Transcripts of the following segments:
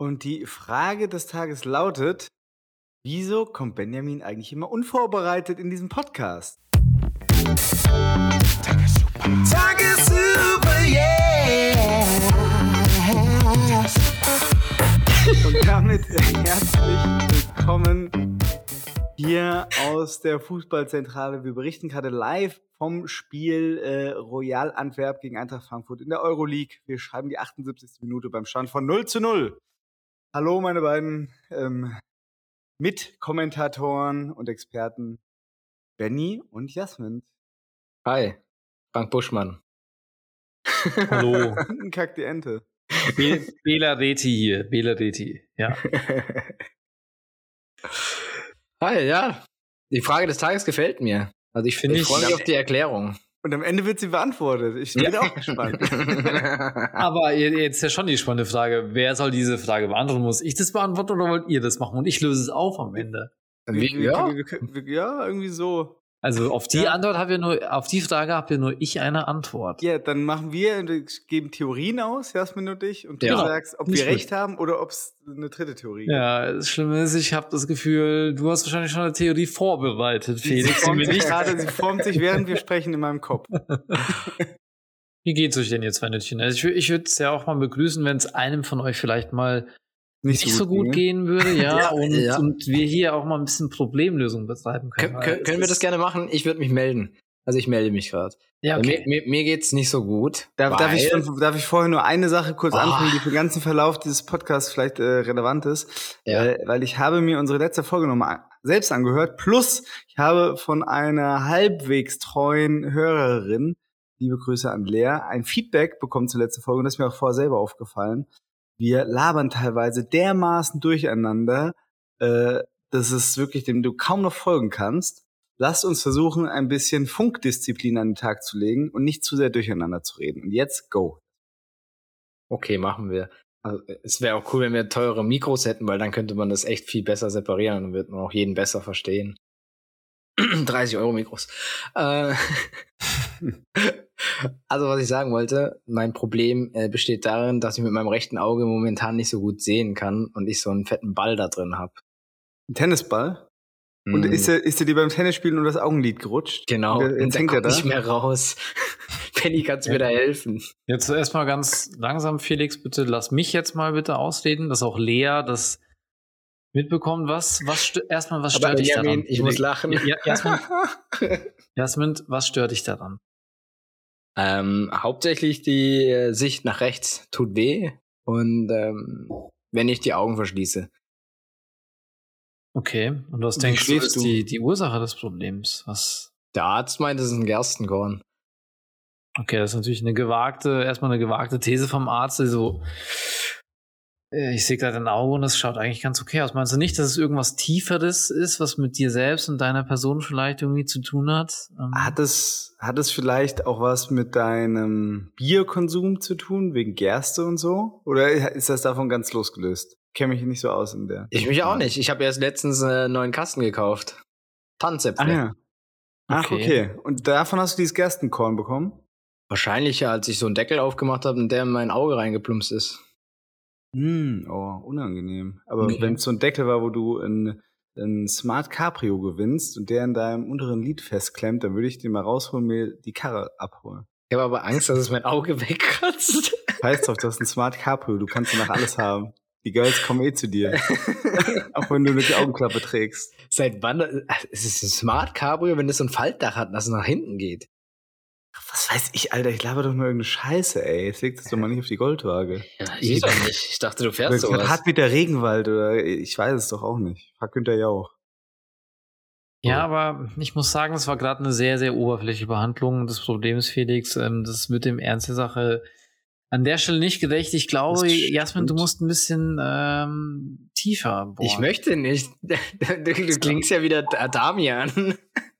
Und die Frage des Tages lautet: Wieso kommt Benjamin eigentlich immer unvorbereitet in diesen Podcast? Tagessuper, yeah! Und damit herzlich willkommen hier aus der Fußballzentrale. Wir berichten gerade live vom Spiel äh, Royal Antwerp gegen Eintracht Frankfurt in der Euroleague. Wir schreiben die 78. Minute beim Stand von 0 zu 0. Hallo, meine beiden ähm, Mitkommentatoren und Experten Benny und Jasmin. Hi, Frank Buschmann. Hallo. Kack die Ente. Be Bela Reti hier, Bela Reti, ja. Hi, ja. Die Frage des Tages gefällt mir. Also ich, Finde ich ich- freue mich auf die Erklärung. Und am Ende wird sie beantwortet. Ich bin auch gespannt. Aber je- jetzt ist ja schon die spannende Frage, wer soll diese Frage beantworten? Muss ich das beantworten oder wollt ihr das machen? Und ich löse es auf am Ende. Wir, Wie, wir, ja, wir, ja, irgendwie so. Also auf die Ja. Antwort habe ich nur, auf die Frage habe ja nur ich eine Antwort. Ja, dann machen wir, geben Theorien aus, Jasmin und ich, und du Ja. sagst, ob wir recht haben oder ob es eine dritte Theorie gibt. Ja, das Schlimme ist, ich habe das Gefühl, du hast wahrscheinlich schon eine Theorie vorbereitet, Sie Felix. die formt sich gerade, sie formt sich, während wir sprechen, in meinem Kopf. Wie geht's euch denn jetzt, Nützchen? Also ich, ich würde es ja auch mal begrüßen, wenn es einem von euch vielleicht mal nicht, so gut ginge. gehen würde, ja, Ja, und, ja. und wir hier auch mal ein bisschen Problemlösung betreiben können. Können, weil können, wir das gerne machen? Ich würde mich melden. Also ich melde mich gerade. Ja, okay. Mir, mir, mir geht's nicht so gut. Darf, darf, ich, darf ich vorher nur eine Sache kurz Oh. anfangen, die für den ganzen Verlauf dieses Podcasts vielleicht äh, relevant ist? Ja. Äh, weil ich habe mir unsere letzte Folge nochmal selbst angehört, plus ich habe von einer halbwegs treuen Hörerin, liebe Grüße an Lea, ein Feedback bekommen zur letzten Folge und das ist mir auch vorher selber aufgefallen. Wir labern teilweise dermaßen durcheinander, äh, dass es wirklich dem du kaum noch folgen kannst. Lasst uns versuchen, ein bisschen Funkdisziplin an den Tag zu legen und nicht zu sehr durcheinander zu reden. Und jetzt go. Okay, machen wir. Also, es wäre auch cool, wenn wir teure Mikros hätten, weil dann könnte man das echt viel besser separieren und wird man auch jeden besser verstehen. 30 Euro Mikros. Äh, also, was ich sagen wollte, mein Problem äh, besteht darin, dass ich mit meinem rechten Auge momentan nicht so gut sehen kann und ich so einen fetten Ball da drin habe. Ein Tennisball. Und Mm, ist er, ist dir beim Tennisspielen nur das Augenlid gerutscht? genau, Und und jetzt hängt er da. nicht mehr raus. Penny, kannst du mir da helfen? Jetzt erstmal ganz langsam, Felix, bitte lass mich jetzt mal bitte ausreden, dass auch Lea das mitbekommt. Was, was erstmal, was Aber stört dich daran? ich muss lachen. Ja, Jasmin, Jasmin, was stört dich daran? Ähm, hauptsächlich die äh, Sicht nach rechts tut weh und ähm, wenn ich die Augen verschließe. Okay, und was Wie denkst du, ist du? die, die Ursache des Problems? Was? Der Arzt meint, es ist ein Gerstenkorn. Okay, das ist natürlich eine gewagte, erstmal eine gewagte These vom Arzt. Also, äh, ich sehe gerade dein Auge und das schaut eigentlich ganz okay aus. Meinst du nicht, dass es irgendwas Tieferes ist, was mit dir selbst und deiner Person vielleicht irgendwie zu tun hat? Ähm, Hat es, hat es vielleicht auch was mit deinem Bierkonsum zu tun, wegen Gerste und so? Oder ist das davon ganz losgelöst? Kenne mich nicht so aus in der. Ich mich auch nicht. Ich habe erst letztens äh, einen neuen Kasten gekauft. Tanzäpfel. Ah ja. Ach, Okay. okay. Und davon hast du dieses Gerstenkorn bekommen? Wahrscheinlich, ja, als ich so einen Deckel aufgemacht habe und der in mein Auge reingeplumpst ist. Hm, oh, unangenehm. Aber Okay. wenn es so ein Deckel war, wo du ein, ein Smart Cabrio gewinnst und der in deinem unteren Lid festklemmt, dann würde ich den mal rausholen, mir die Karre abholen. Ich habe aber Angst, dass es mein Auge wegkratzt. Heißt doch, du hast ein Smart Cabrio, du kannst danach alles haben. Die Girls kommen eh zu dir. Auch wenn du nur die Augenklappe trägst. Seit wann? äh, Es ist ein Smart Cabrio, wenn das so ein Faltdach hat, dass es nach hinten geht. Was weiß ich, Alter, ich laber doch nur irgendeine Scheiße, ey. Jetzt leg das doch mal nicht auf die Goldwaage. Ja, ich doch nicht. Ich dachte, du fährst Oder sowas. hat mit der Regenwald oder ich weiß es doch auch nicht. Frag Günther Jauch. Ja, aber ich muss sagen, es war gerade eine sehr, sehr oberflächliche Behandlung des Problems, Felix. Ähm, das ist mit dem Ernst der Sache an der Stelle nicht gerecht. Ich glaube, Jasmin, du musst ein bisschen ähm, tiefer bohren. Ich möchte nicht. Du, du klingst ja wieder Da- Damian.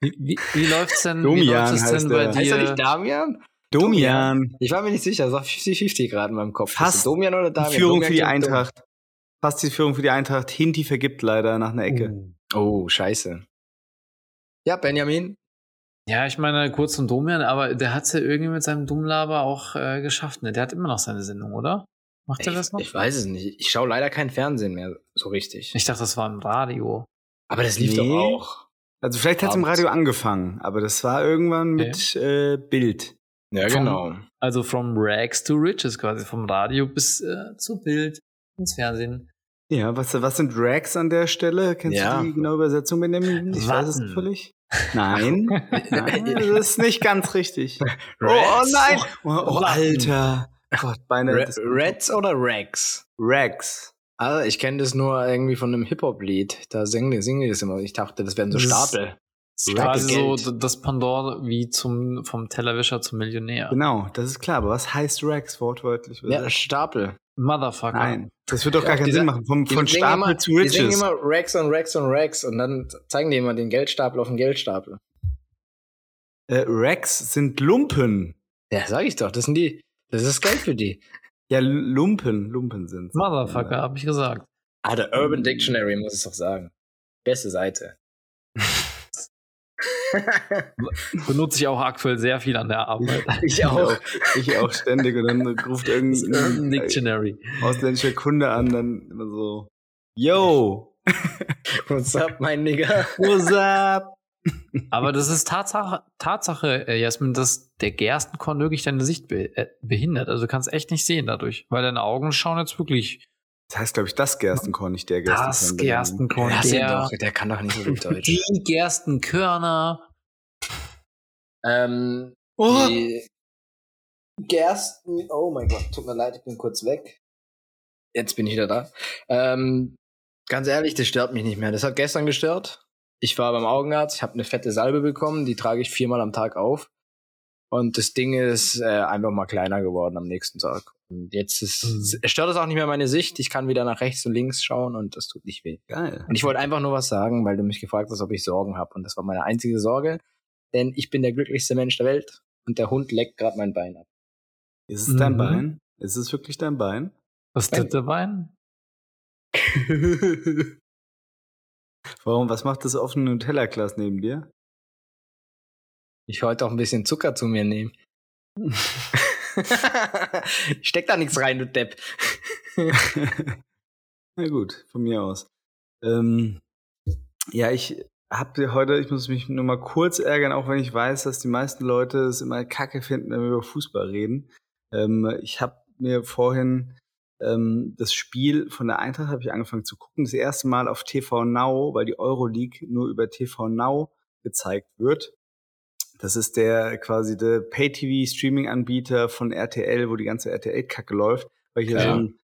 Wie, wie, wie läuft's denn, wie Domian läuft es heißt denn bei der. Heißt er dir? nicht Damian? Domian. Ich war mir nicht sicher. Das war 50-50 gerade in meinem Kopf. Fast es Domian oder Die Damian? Führung Domian für die. Eintracht. Fast die Führung für die Eintracht. Hinti vergibt leider nach einer Ecke. Oh, scheiße. Ja, Benjamin. Ja, ich meine, kurz zum Domian, aber der hat's ja irgendwie mit seinem Dummlaber auch äh, geschafft. Ne? Der hat immer noch seine Sendung, oder? Macht er das noch? Ich weiß es nicht. Ich schaue leider kein Fernsehen mehr so richtig. Ich dachte, das war im Radio. Aber das lief Nee. doch auch. Also vielleicht hat es im. Radio angefangen, aber das war irgendwann mit äh, Bild. Ja, Vom- genau. Also from Rags to Riches quasi, vom Radio bis äh, zu Bild, ins Fernsehen. Ja, was, was sind Rags an der Stelle? Kennst Ja. du die genaue Übersetzung, Benjamin? Ich weiß es Watten. völlig. Nein, nein, das ist nicht ganz richtig. Oh, oh nein! Oh, oh Watten. Alter. Gott, beinahe. Reds oder Rags? Rags. Also ich kenne das nur irgendwie von einem Hip-Hop-Lied. Da singen die, singen die das immer. Ich dachte, das wären so Stapel. Das ist Stapel quasi so Geld. das Pendant wie zum, vom Tellerwischer zum Millionär. Genau, das ist klar. Aber was heißt Rags wortwörtlich? Ja, Stapel. Motherfucker. Nein, das wird doch gar Ja, keinen die Sinn machen. Von, von Stapel immer, zu Die singen Riches. immer Rags und Rags und Rags und dann zeigen die immer den Geldstapel auf den Geldstapel. Äh, Rags sind Lumpen. Ja, sag ich doch. Das sind die. Das ist Geld für die. Ja, Lumpen. Lumpen sind Motherfucker, hab ich gesagt. Ah, der Urban Dictionary muss es doch sagen. Beste Seite. Benutze ich auch aktuell sehr viel an der Arbeit. ich auch. Ich auch ständig. Und dann ruft Das Urban irgendein Dictionary. ausländischer Kunde an, dann immer so, Yo, What's up, mein Nigga? what's up? Aber das ist Tatsache, Tatsache äh, Jasmin, dass der Gerstenkorn wirklich deine Sicht be äh, behindert. Also du kannst echt nicht sehen dadurch, weil deine Augen schauen jetzt wirklich Das heißt, glaube ich, das Gerstenkorn, nicht der Gerstenkorn. das Gerstenkorn. Der, doch, der kann doch nicht so gut Deutsch. die Gerstenkörner. ähm, Oh, die Gersten. Oh mein Gott, tut mir leid, ich bin kurz weg. Jetzt bin ich wieder da. Ähm, ganz ehrlich, das stört mich nicht mehr. Das hat gestern gestört. Ich war beim Augenarzt, ich habe eine fette Salbe bekommen, die trage ich viermal am Tag auf. Und das Ding ist äh, einfach mal kleiner geworden am nächsten Tag. Und jetzt ist, Mhm. es stört es auch nicht mehr meine Sicht. Ich kann wieder nach rechts und links schauen und das tut nicht weh. geil. Und ich wollte einfach nur was sagen, weil du mich gefragt hast, ob ich Sorgen habe. Und das war meine einzige Sorge. Denn ich bin der glücklichste Mensch der Welt und der Hund leckt gerade mein Bein ab. Ist es dein Mhm. Bein? Ist es wirklich dein Bein? Das dritte Bein? Warum, was macht das offene Nutella-Glas neben dir? Ich wollte auch ein bisschen Zucker zu mir nehmen. steck da nichts rein, du Depp. Na gut, von mir aus. Ähm, ja, ich habe heute, ich muss mich nur mal kurz ärgern, auch wenn ich weiß, dass die meisten Leute es immer kacke finden, wenn wir über Fußball reden. Ähm, ich habe mir vorhin ähm, das Spiel von der Eintracht habe ich angefangen zu gucken, das erste Mal auf TV Now, weil die Euroleague nur über TV Now gezeigt wird. Das ist der quasi der Pay-TV-Streaming-Anbieter von RTL, wo die ganze RTL-Kacke läuft, weil ich ja so ein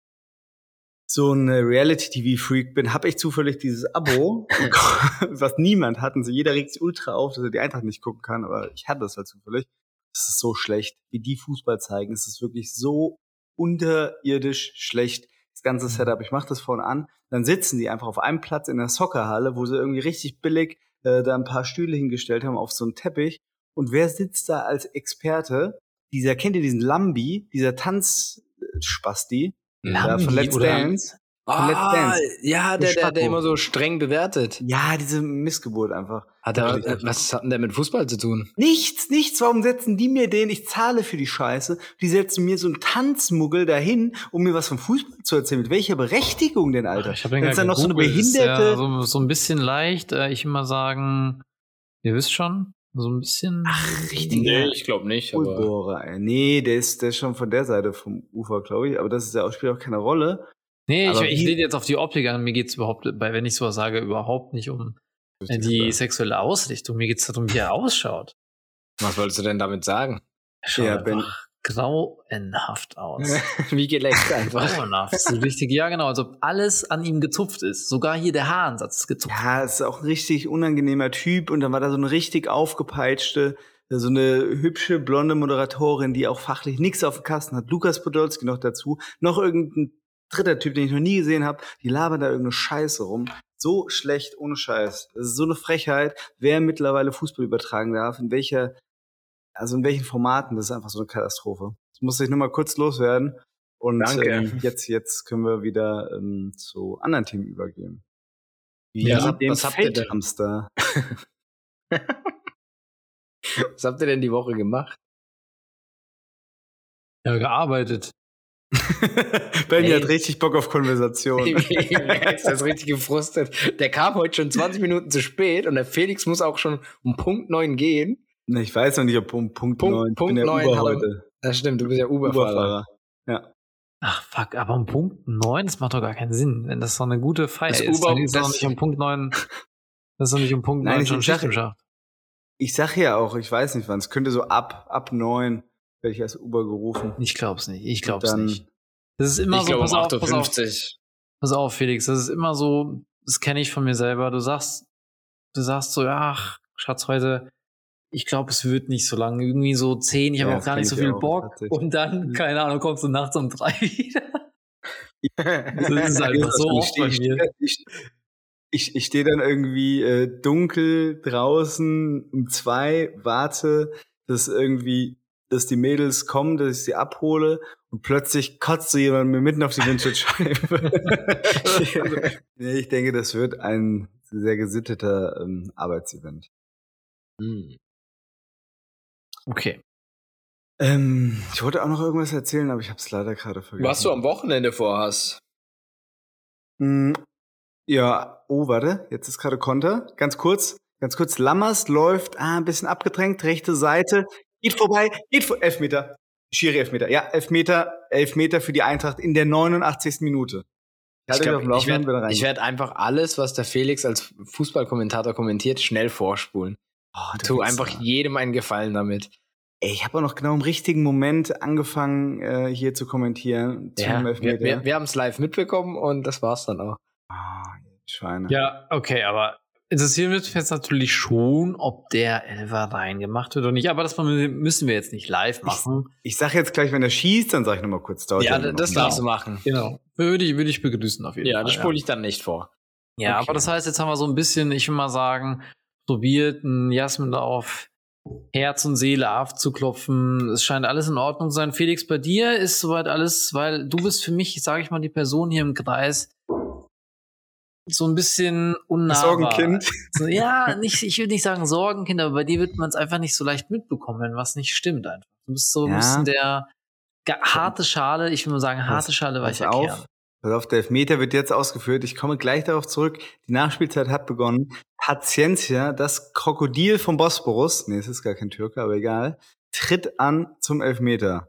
so ein Reality-TV-Freak bin, habe ich zufällig dieses Abo, was niemand hat. Und so jeder regt sich ultra auf, dass er die Eintracht nicht gucken kann, aber ich hatte das halt zufällig. Es ist so schlecht, wie die Fußball zeigen. Es ist wirklich so unterirdisch schlecht. Das ganze Setup. Ich mache das vorne an, dann sitzen die einfach auf einem Platz in der Soccerhalle, wo sie irgendwie richtig billig äh, da ein paar Stühle hingestellt haben auf so einen Teppich. Und wer sitzt da als Experte? Dieser, kennt ihr diesen Lambi, dieser Tanzspasti? Ja, von Let's oder- Dance. Ah, ja, der, der, der immer so streng bewertet. Ja, diese Missgeburt einfach. Hat er, äh, was hat denn der mit Fußball zu tun? Nichts, nichts. Warum setzen die mir den? Ich zahle für die Scheiße. Die setzen mir so einen Tanzmuggel dahin, um mir was vom Fußball zu erzählen. Mit welcher Berechtigung denn, Alter? Ich habe den Wenn es gerade dann noch so eine behinderte. Ja so, so ein bisschen leicht. Äh, ich immer sagen, ihr wisst schon, so ein bisschen. Ach, richtiger ich glaube nicht. Aber Ulbohrer, ey. Nee, der ist, der ist schon von der Seite vom Ufer, glaube ich. Aber das ist ja auch, spielt auch keine Rolle. Nee, ich, Aber ich wie- rede jetzt auf die Optik an. Mir geht's überhaupt, bei, wenn ich sowas sage, überhaupt nicht um äh, die sexuelle Ausrichtung. Mir geht's darum, wie er ausschaut. was wolltest du denn damit sagen? Er schaut Ja, einfach grauenhaft aus. Wie geleckt einfach. grauenhaft. So richtig, ja genau, als ob alles an ihm gezupft ist. Sogar hier der Haaransatz ist gezupft. Ja, ist auch ein richtig unangenehmer Typ. Und dann war da so eine richtig aufgepeitschte, so eine hübsche, blonde Moderatorin, die auch fachlich nichts auf dem Kasten hat. Lukas Podolski noch dazu. Noch irgendein dritter Typ, den ich noch nie gesehen habe. Die labern da irgendeine Scheiße rum. So schlecht, ohne Scheiß. Das ist so eine Frechheit, wer mittlerweile Fußball übertragen darf, in welcher, also in welchen Formaten, das ist einfach so eine Katastrophe. Das muss ich nur mal kurz loswerden. Und Danke. Ähm, jetzt, jetzt können wir wieder ähm, zu anderen Themen übergehen. Wie Ja, dem was habt ihr denn? Feldhamster. Was habt ihr denn die Woche gemacht? Ja, gearbeitet. Benny hat richtig Bock auf Konversation. der ist richtig gefrustet. Der kam heute schon 20 Minuten zu spät und der Felix muss auch schon um Punkt 9 gehen. Ich weiß noch nicht, ob um Punkt, Punkt- 9. Punkt ich bin ja 9 Uber hat er- heute. Das stimmt, du bist ja Uberfahrer. Uberfahrer. Ja. Ach fuck, aber um Punkt 9, das macht doch gar keinen Sinn. Wenn das so eine gute Feier Das ist, Uber- dann ist doch das- nicht um Punkt 9. Das ist doch nicht um Punkt Nein, 9 ich schon Schicht im Schacht. Ich sag ja auch, ich weiß nicht wann. Es könnte so ab, ab 9 werde ich als Uber gerufen. Ich glaub's nicht. Ich glaub's Dann- nicht. Das ist immer Ich so, glaube um pass auf, pass auf, 58. pass auf, Felix. Das ist immer so, das kenne ich von mir selber. Du sagst, du sagst so, ach, Schatz, heute, ich glaube, es wird nicht so lang. Irgendwie so 10, ich habe Ja, auch gar nicht so viel auch, Bock. Und dann, keine Ahnung, kommst du nachts um drei wieder. Das ist einfach so ich oft bei mir. Ich, ich, ich stehe dann irgendwie äh, dunkel draußen um zwei, warte, dass irgendwie, dass die Mädels kommen, dass ich sie abhole und plötzlich kotzt so jemand mir mitten auf die Windschutzscheibe. ich denke, das wird ein sehr gesitteter ähm, Arbeitsevent. Hm. Okay. Ähm, ich wollte auch noch irgendwas erzählen, aber ich habe es leider gerade vergessen. Was du am Wochenende vorhast. Mm, Ja, oh, warte, jetzt ist gerade Konter. Ganz kurz, ganz kurz. Lammers läuft, ah, ein bisschen abgedrängt, rechte Seite. Geht vorbei, geht vor, Elfmeter. Schiri Elfmeter. Ja, Elfmeter, Elfmeter für die Eintracht in der 89. Minute. Ich, ich er werde werd einfach alles, was der Felix als Fußballkommentator kommentiert, schnell vorspulen. Oh, du Tu einfach jedem einen Gefallen damit. Ey, ich habe auch noch genau im richtigen Moment angefangen, äh, hier zu kommentieren. Zum Ja, wir Elfmeter. wir, wir haben es live mitbekommen und das war's dann auch. Ah, Schweine. Ja, okay, aber interessieren wird jetzt natürlich schon, ob der Elfer reingemacht wird oder nicht. Aber das müssen wir jetzt nicht live machen. Ich sag jetzt gleich, wenn er schießt, dann sag ich nochmal kurz. Dauert Ja, das einen darfst du machen. Genau. Würde ich, würde ich begrüßen auf jeden Ja, Fall. das spule ich dann nicht vor. Ja, Okay. aber das heißt, jetzt haben wir so ein bisschen, ich will mal sagen, probiert, einen Jasmin da auf Herz und Seele aufzuklopfen. Es scheint alles in Ordnung zu sein. Felix, bei dir ist soweit alles, weil du bist für mich, sage ich mal, die Person hier im Kreis, so ein bisschen unnahbar. Sorgenkind. So, ja, nicht, ich würde nicht sagen Sorgenkind, aber bei dir wird man es einfach nicht so leicht mitbekommen, wenn was nicht stimmt einfach. Du bist so ein Ja. bisschen der harte Schale, ich will mal sagen, harte Pass- Schale weicher auf. Kern. Pass auf, der Elfmeter wird jetzt ausgeführt. Ich komme gleich darauf zurück. Die Nachspielzeit hat begonnen. Paciencia, das Krokodil vom Bosporus, nee, es ist gar kein Türke, aber egal, tritt an zum Elfmeter.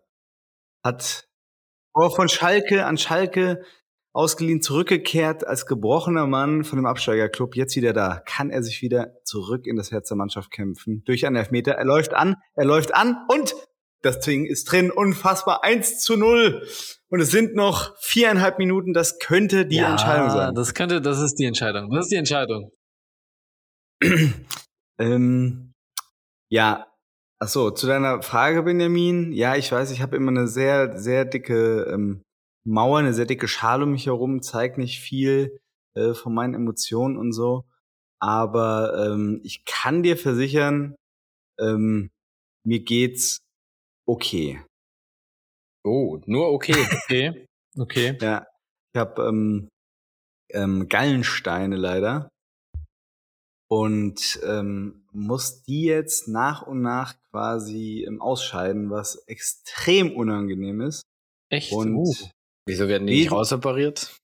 Hat oh, von Schalke an Schalke ausgeliehen zurückgekehrt als gebrochener Mann von dem Absteigerclub. Jetzt wieder da. Kann er sich wieder zurück in das Herz der Mannschaft kämpfen. Durch einen Elfmeter. Er läuft an, er läuft an und das Ding ist drin. Unfassbar. 1 zu 0. Und es sind noch viereinhalb Minuten. Das könnte die ja, Entscheidung sein. Das könnte, das ist die Entscheidung. Das ist die Entscheidung. ähm, ja, ach so, zu deiner Frage, Benjamin. Ja, ich weiß, ich habe immer eine sehr, sehr dicke ähm, Mauer, eine sehr dicke Schale um mich herum, zeigt nicht viel äh, von meinen Emotionen und so. Aber ähm, ich kann dir versichern, ähm, mir geht's okay. Oh, nur okay. Okay. Okay. Ja, ich habe ähm, ähm, Gallensteine leider und ähm, muss die jetzt nach und nach quasi ähm, ausscheiden, was extrem unangenehm ist. Echt? Und Uh. Wieso werden die Wie- nicht rausoperiert?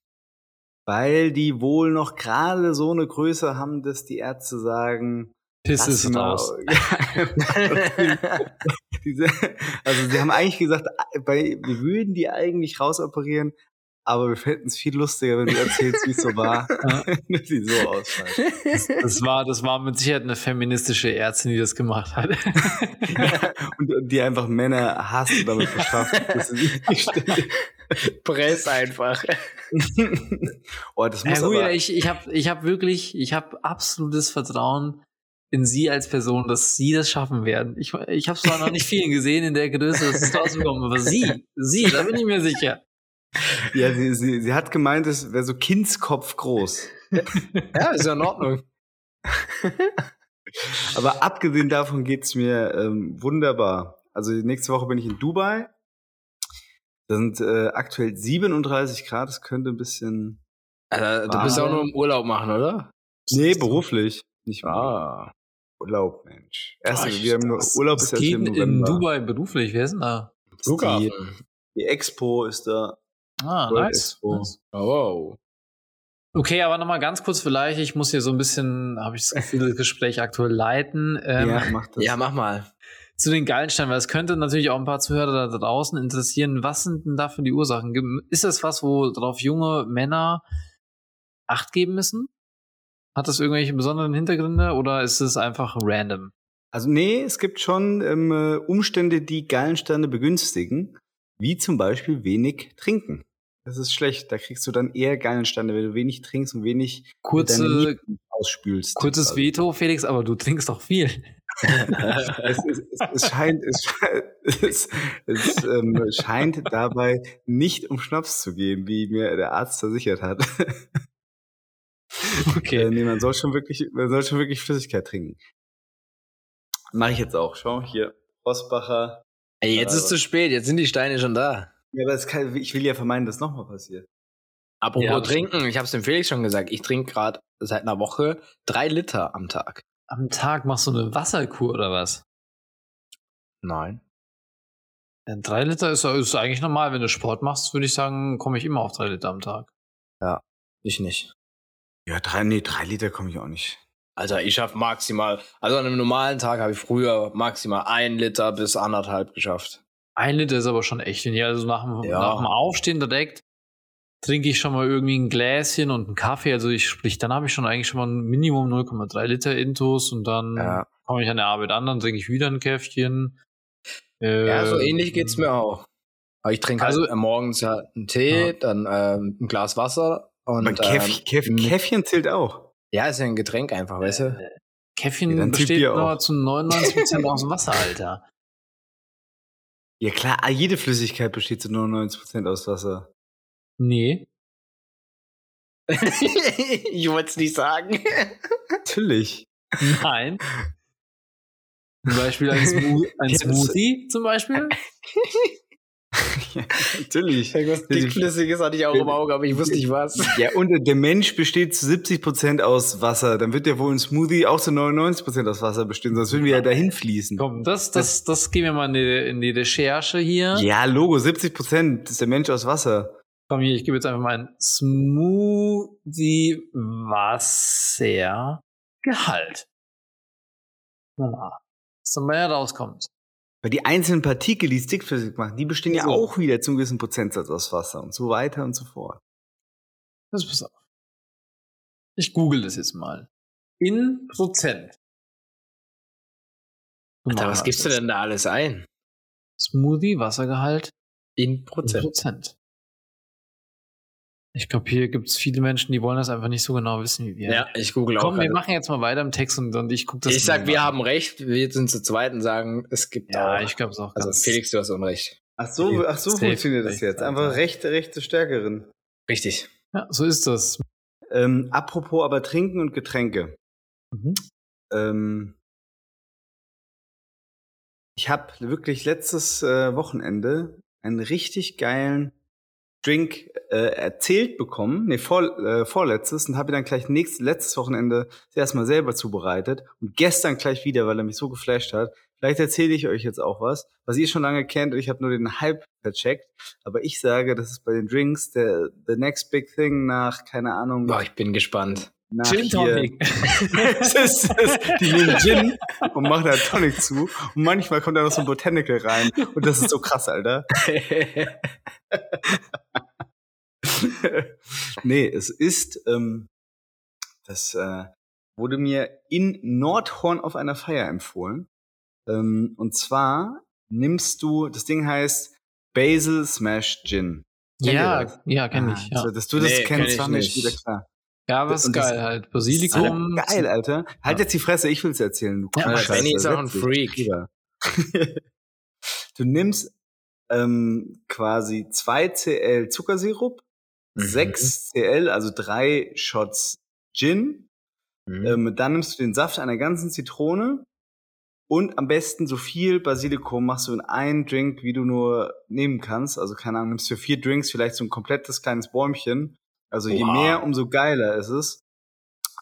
weil die wohl noch gerade so eine Größe haben, dass die Ärzte sagen, Piss sie mal- raus. Also sie haben eigentlich gesagt, bei, wir würden die eigentlich rausoperieren, aber wir fänden es viel lustiger, wenn du erzählst, wie es so war, wenn die so ausfallen. Das war, das war mit Sicherheit eine feministische Ärztin, die das gemacht hat. und, und die einfach Männer hasst und damit bestraft. Press einfach. oh, das muss Herr Huja, aber, ich, ich habe ich hab wirklich, ich habe absolutes Vertrauen in Sie als Person, dass Sie das schaffen werden. Ich, ich habe zwar noch nicht vielen gesehen in der Größe, dass es rausbekommen, aber Sie, Sie, da bin ich mir sicher. ja, sie, sie, sie hat gemeint, es wäre so Kindskopf groß. Ja, ist ja in Ordnung. Aber abgesehen davon geht's mir ähm, wunderbar. Also nächste Woche bin ich in Dubai. Da sind äh, aktuell 37 Grad. Das könnte ein bisschen. Also, du Wow. bist auch nur im Urlaub machen, oder? Nee, beruflich. Nicht Ah. Urlaub, Mensch. Erst ich- wieder im das- Urlaub das ist erst geht im in. Dubai beruflich, wer ist denn da? Flughafen. Die Expo ist da. Ah, World nice. Expo. nice. Oh. Okay, aber nochmal ganz kurz vielleicht, ich muss hier so ein bisschen, habe ich das Gefühl, das Gespräch aktuell leiten. Ähm, ja, macht das. Ja, mach mal. Zu den Gallensteinen, weil es könnte natürlich auch ein paar Zuhörer da draußen interessieren. Was sind denn dafür die Ursachen? Ist das was, wo drauf junge Männer Acht geben müssen? Hat das irgendwelche besonderen Hintergründe oder ist es einfach random? Also nee, es gibt schon ähm, äh, Umstände, die Gallensteine begünstigen, wie zum Beispiel wenig trinken. Das ist schlecht. Da kriegst du dann eher Gallensteine, wenn du wenig trinkst und wenig Kurze, ausspülst. kurzes Also, Veto, Felix, aber du trinkst doch viel. Es, es, es, es scheint, es, es, es ähm, scheint dabei nicht um Schnaps zu gehen, wie mir der Arzt versichert hat. Okay. Äh, nee, man soll schon wirklich, man soll schon wirklich Flüssigkeit trinken. Mache ich jetzt auch. Schau hier, Rosbacher. Ey, jetzt ist zu spät, jetzt sind die Steine schon da. Ja, aber es kann, ich will ja vermeiden, dass nochmal passiert. Apropos Ja. trinken, ich hab's dem Felix schon gesagt, ich trinke gerade seit einer Woche drei Liter am Tag. Am Tag machst du eine Wasserkur oder was? Nein. Ja, drei Liter ist, ist eigentlich normal. Wenn du Sport machst, würde ich sagen, komme ich immer auf drei Liter am Tag. Ich nicht. Ja, drei, nee, drei Liter komme ich auch nicht. Also ich schaff maximal, also an einem normalen Tag habe ich früher maximal ein Liter bis anderthalb geschafft. Ein Liter ist aber schon echt wenig. Also nach dem, Ja. nach dem Aufstehen direkt trinke ich schon mal irgendwie ein Gläschen und einen Kaffee. Also ich sprich, dann habe ich schon eigentlich schon mal ein Minimum 0,3 Liter Intus und dann Ja. komme ich an der Arbeit an, dann trinke ich wieder ein Käffchen. Äh, Ja, so ähnlich geht's mir auch. Aber ich trinke Also- also morgens ja einen Tee, dann ähm, ein Glas Wasser und Aber Käff, ähm, Käff, mit- Käffchen zählt auch. ja, ist ja ein Getränk einfach, weißt du? Käffchen Ja, besteht nur auch. zu 99% aus Wasser, Alter. Ja klar, jede Flüssigkeit besteht zu 99% aus Wasser. Nee. ich wollte es nicht sagen. Natürlich. Nein. Zum Beispiel ein, Smo ein Smoothie zum Beispiel. ja, natürlich. Irgendwas dickflüssiges hatte ich auch im Auge, aber ich wusste nicht was. Ja, und der Mensch besteht zu 70% aus Wasser. Dann wird ja wohl ein Smoothie auch zu 99% aus Wasser bestehen, sonst würden wir ja dahin fließen. Komm, das, das, das gehen wir mal in die, in die Recherche hier. Ja, Logo, 70% ist der Mensch aus Wasser. Komm hier, ich gebe jetzt einfach mal ein Smoothie Wasser Gehalt. Voilà. Was dann mal rauskommt. Weil die einzelnen Partikel, die dickflüssig machen, die bestehen ja So. auch wieder zu einem gewissen Prozentsatz aus Wasser und so weiter und so fort. Das pass auf. Ich google das jetzt mal. In Prozent. Alter, was gibst du denn da alles ein? Smoothie Wassergehalt In in Prozent. Ich glaube, hier gibt es viele Menschen, die wollen das einfach nicht so genau wissen wie wir. Ja, ich google auch. Komm, wir gerade. machen jetzt mal weiter im Text und, und ich gucke das ich sag, wir an. haben recht, wir sind zu zweit und sagen, es gibt Ja, auch. ich glaube es auch. also ganz- Felix, du hast Unrecht. Ach so, ach so Safe funktioniert das recht, jetzt. Einfach rechte, rechte Stärkerin. Richtig. Ja, so ist das. Ähm, apropos aber Trinken und Getränke. Mhm. Ähm, ich habe wirklich letztes äh, Wochenende einen richtig geilen Drink äh, erzählt bekommen, nee, vor, äh, vorletztes, und habe dann gleich nächstes, letztes Wochenende das erste Mal selber zubereitet und gestern gleich wieder, weil er mich so geflasht hat. Vielleicht erzähle ich euch jetzt auch was, was ihr schon lange kennt und ich habe nur den Hype vercheckt. Aber ich sage, das ist bei den Drinks der the next big thing nach, keine Ahnung, Boah, ich bin gespannt. Nach Gin Tonic. ist, die nehmen Gin und machen da Tonic zu. Und manchmal kommt da noch so ein Botanical rein. Und das ist so krass, Alter. nee, es ist, ähm, das äh, wurde mir in Nordhorn auf einer Feier empfohlen. Ähm, und zwar nimmst du, das Ding heißt Basil Smash Gin. Kennt ja, ja, kenne ich. Ah, Ja, also, Dass du das Nee, kenn kennst, ich war mir nicht. wieder klar. Ja aber ist geil halt. Basilikum. Alter, geil, Alter. Halt jetzt die Fresse, ich will's erzählen. Du Ja, Kuhscheiße, Benny ist auch ein. Freak. Du nimmst ähm, quasi 2 Cl Zuckersirup, Mhm. 6 Cl, also drei Shots Gin. Mhm. Ähm, dann nimmst du den Saft einer ganzen Zitrone und am besten so viel Basilikum machst du in einen Drink, wie du nur nehmen kannst. Also keine Ahnung, nimmst für vier Drinks vielleicht so ein komplettes kleines Bäumchen. Also je Wow. mehr, umso geiler ist es.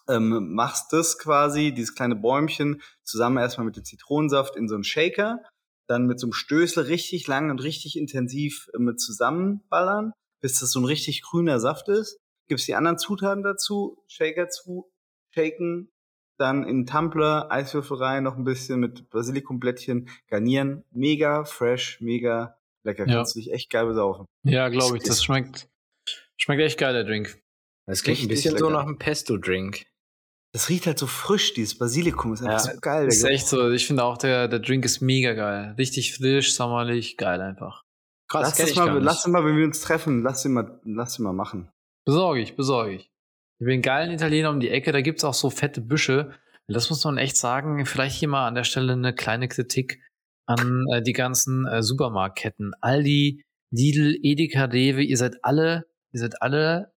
Ähm, machst das quasi, dieses kleine Bäumchen, zusammen erstmal mit dem Zitronensaft in so einen Shaker. dann mit so einem Stößel richtig lang und richtig intensiv äh, mit zusammenballern, bis das so ein richtig grüner Saft ist. Gibst die anderen Zutaten dazu, Shaker zu, shaken, dann in Tumbler, Eiswürfel rein, noch ein bisschen mit Basilikumblättchen garnieren. Mega fresh, mega lecker. Ja. Kannst du dich echt geil besaufen. Ja, glaube ich. Das schmeckt, schmeckt echt geil, der Drink. Das klingt ein bisschen so lecker. nach einem Pesto-Drink. Das riecht halt so frisch, dieses Basilikum ist einfach Ja. so geil. Das ist echt so. Ich finde auch, der, der Drink ist mega geil. Richtig frisch, sommerlich, geil einfach. Krass, Lass das mal, lass das mal, wenn wir uns treffen, lass ihn mal, lass ihn mal machen. Besorge ich, besorge ich. Ich einen geilen Italiener um die Ecke, da gibt's auch so fette Büsche. Das muss man echt sagen. Vielleicht hier mal an der Stelle eine kleine Kritik an äh, die ganzen äh, Supermarktketten. Aldi, Lidl, Edeka, Rewe, ihr seid alle, ihr seid alle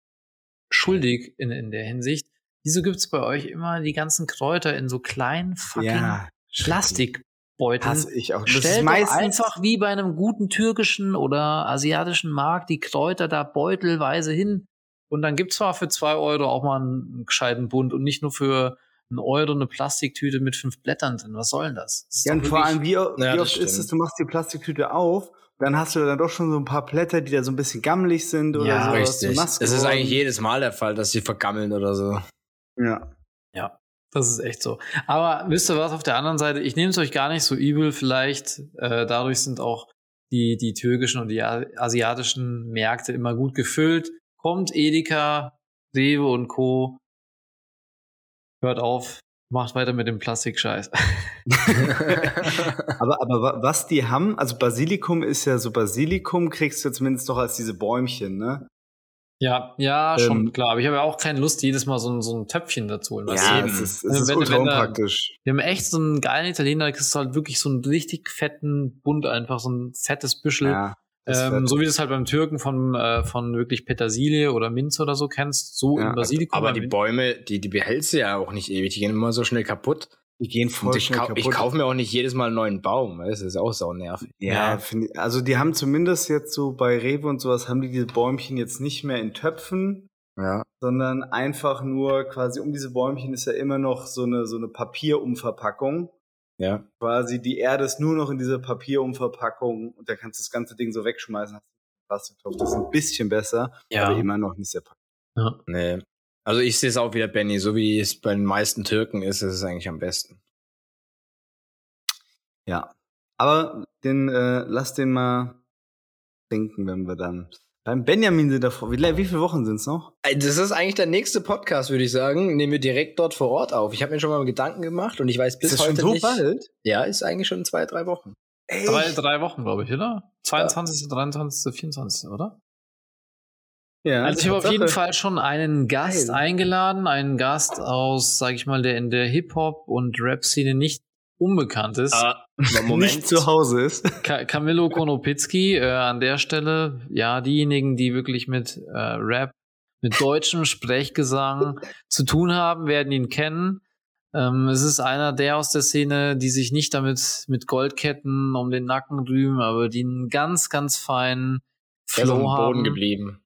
schuldig in, in der Hinsicht. Wieso gibt's bei euch immer die ganzen Kräuter in so kleinen fucking Plastikbeuteln? hasse ich auch. Das Stellt ist meistens einfach wie bei einem guten türkischen oder asiatischen Markt die Kräuter da beutelweise hin. Und dann gibt's zwar für zwei Euro auch mal einen gescheiten Bund und nicht nur für einen Euro eine Plastiktüte mit fünf Blättern drin. Was soll denn das? das ist Ja, und vor allem, wie, Ja, wie das oft ist stimmt. es, du machst die Plastiktüte auf, dann hast du dann doch schon so ein paar Blätter, die da so ein bisschen gammelig sind oder Ja, so. Richtig. Das ist eigentlich jedes Mal der Fall, dass sie vergammeln oder so. Ja. Das ist echt so. Aber wisst ihr was auf der anderen Seite? Ich nehme es euch gar nicht so übel. Vielleicht äh, dadurch sind auch die, die türkischen und die asiatischen Märkte immer gut gefüllt. Kommt Edeka, Rewe und Co. Hört auf, macht weiter mit dem Plastikscheiß. Aber, aber wa- was die haben, also Basilikum ist ja so, Basilikum kriegst du zumindest doch als diese Bäumchen, ne? Ja, ja, schon Ähm, klar. Aber ich habe ja auch keine Lust, jedes Mal so ein, so ein Töpfchen dazu holen. Ja, du? es ist, es Also ist wenn- ultra wenn da- unpraktisch. Wir haben echt so einen geilen Italiener, da kriegst du halt wirklich so einen richtig fetten Bund einfach, so ein fettes Büschel. Ja, das Ähm, so wie du es halt beim Türken von, äh, von wirklich Petersilie oder Minze oder so kennst, so Ja, im Basilikum. Aber die Bäume, die, die behältst du ja auch nicht ewig. Die gehen immer so schnell kaputt. die gehen voll ich, schnell kau kaputt. ich kaufe mir auch nicht jedes Mal einen neuen Baum. Das ist auch sau nervig. Ja, find ich, also die haben zumindest jetzt so bei Rewe und sowas, haben die diese Bäumchen jetzt nicht mehr in Töpfen, Ja. sondern einfach nur quasi um diese Bäumchen ist ja immer noch so eine, so eine Papierumverpackung. Ja. Quasi die Erde ist nur noch in dieser Papierumverpackung und da kannst du das ganze Ding so wegschmeißen. Plastiktopf. Das ist ein bisschen besser, ja. aber immer noch nicht sehr praktisch. ja. Nee. Also ich sehe es auch wieder, Benny, so wie es bei den meisten Türken ist, ist es eigentlich am besten. Ja. Aber den, äh, lass den mal denken, wenn wir dann beim Benjamin sind davor. Wie, wie viele Wochen sind's noch? Ey, Das ist eigentlich der nächste Podcast, würde ich sagen. Nehmen wir direkt dort vor Ort auf. Ich habe mir schon mal Gedanken gemacht und ich weiß bis ist das heute schon so nicht. bald? Ja, ist eigentlich schon zwei, drei Wochen. Ey, Drei, drei Wochen, glaube ich, oder? 22., 23., 24., oder? ja, Also ich habe auf jeden Fall schon einen Gast Geil. eingeladen, einen Gast aus, sag ich mal, der in der Hip-Hop- und Rap-Szene nicht unbekannt ist. Ah, nicht zu Hause ist. Ka Camillo Konopitzki, äh, an der Stelle, ja, diejenigen, die wirklich mit äh, Rap, mit deutschem Sprechgesang zu tun haben, werden ihn kennen. Ähm, es ist einer der aus der Szene, die sich nicht damit mit Goldketten um den Nacken rühmen, aber die einen ganz, ganz feinen auf dem Flow Boden haben. geblieben.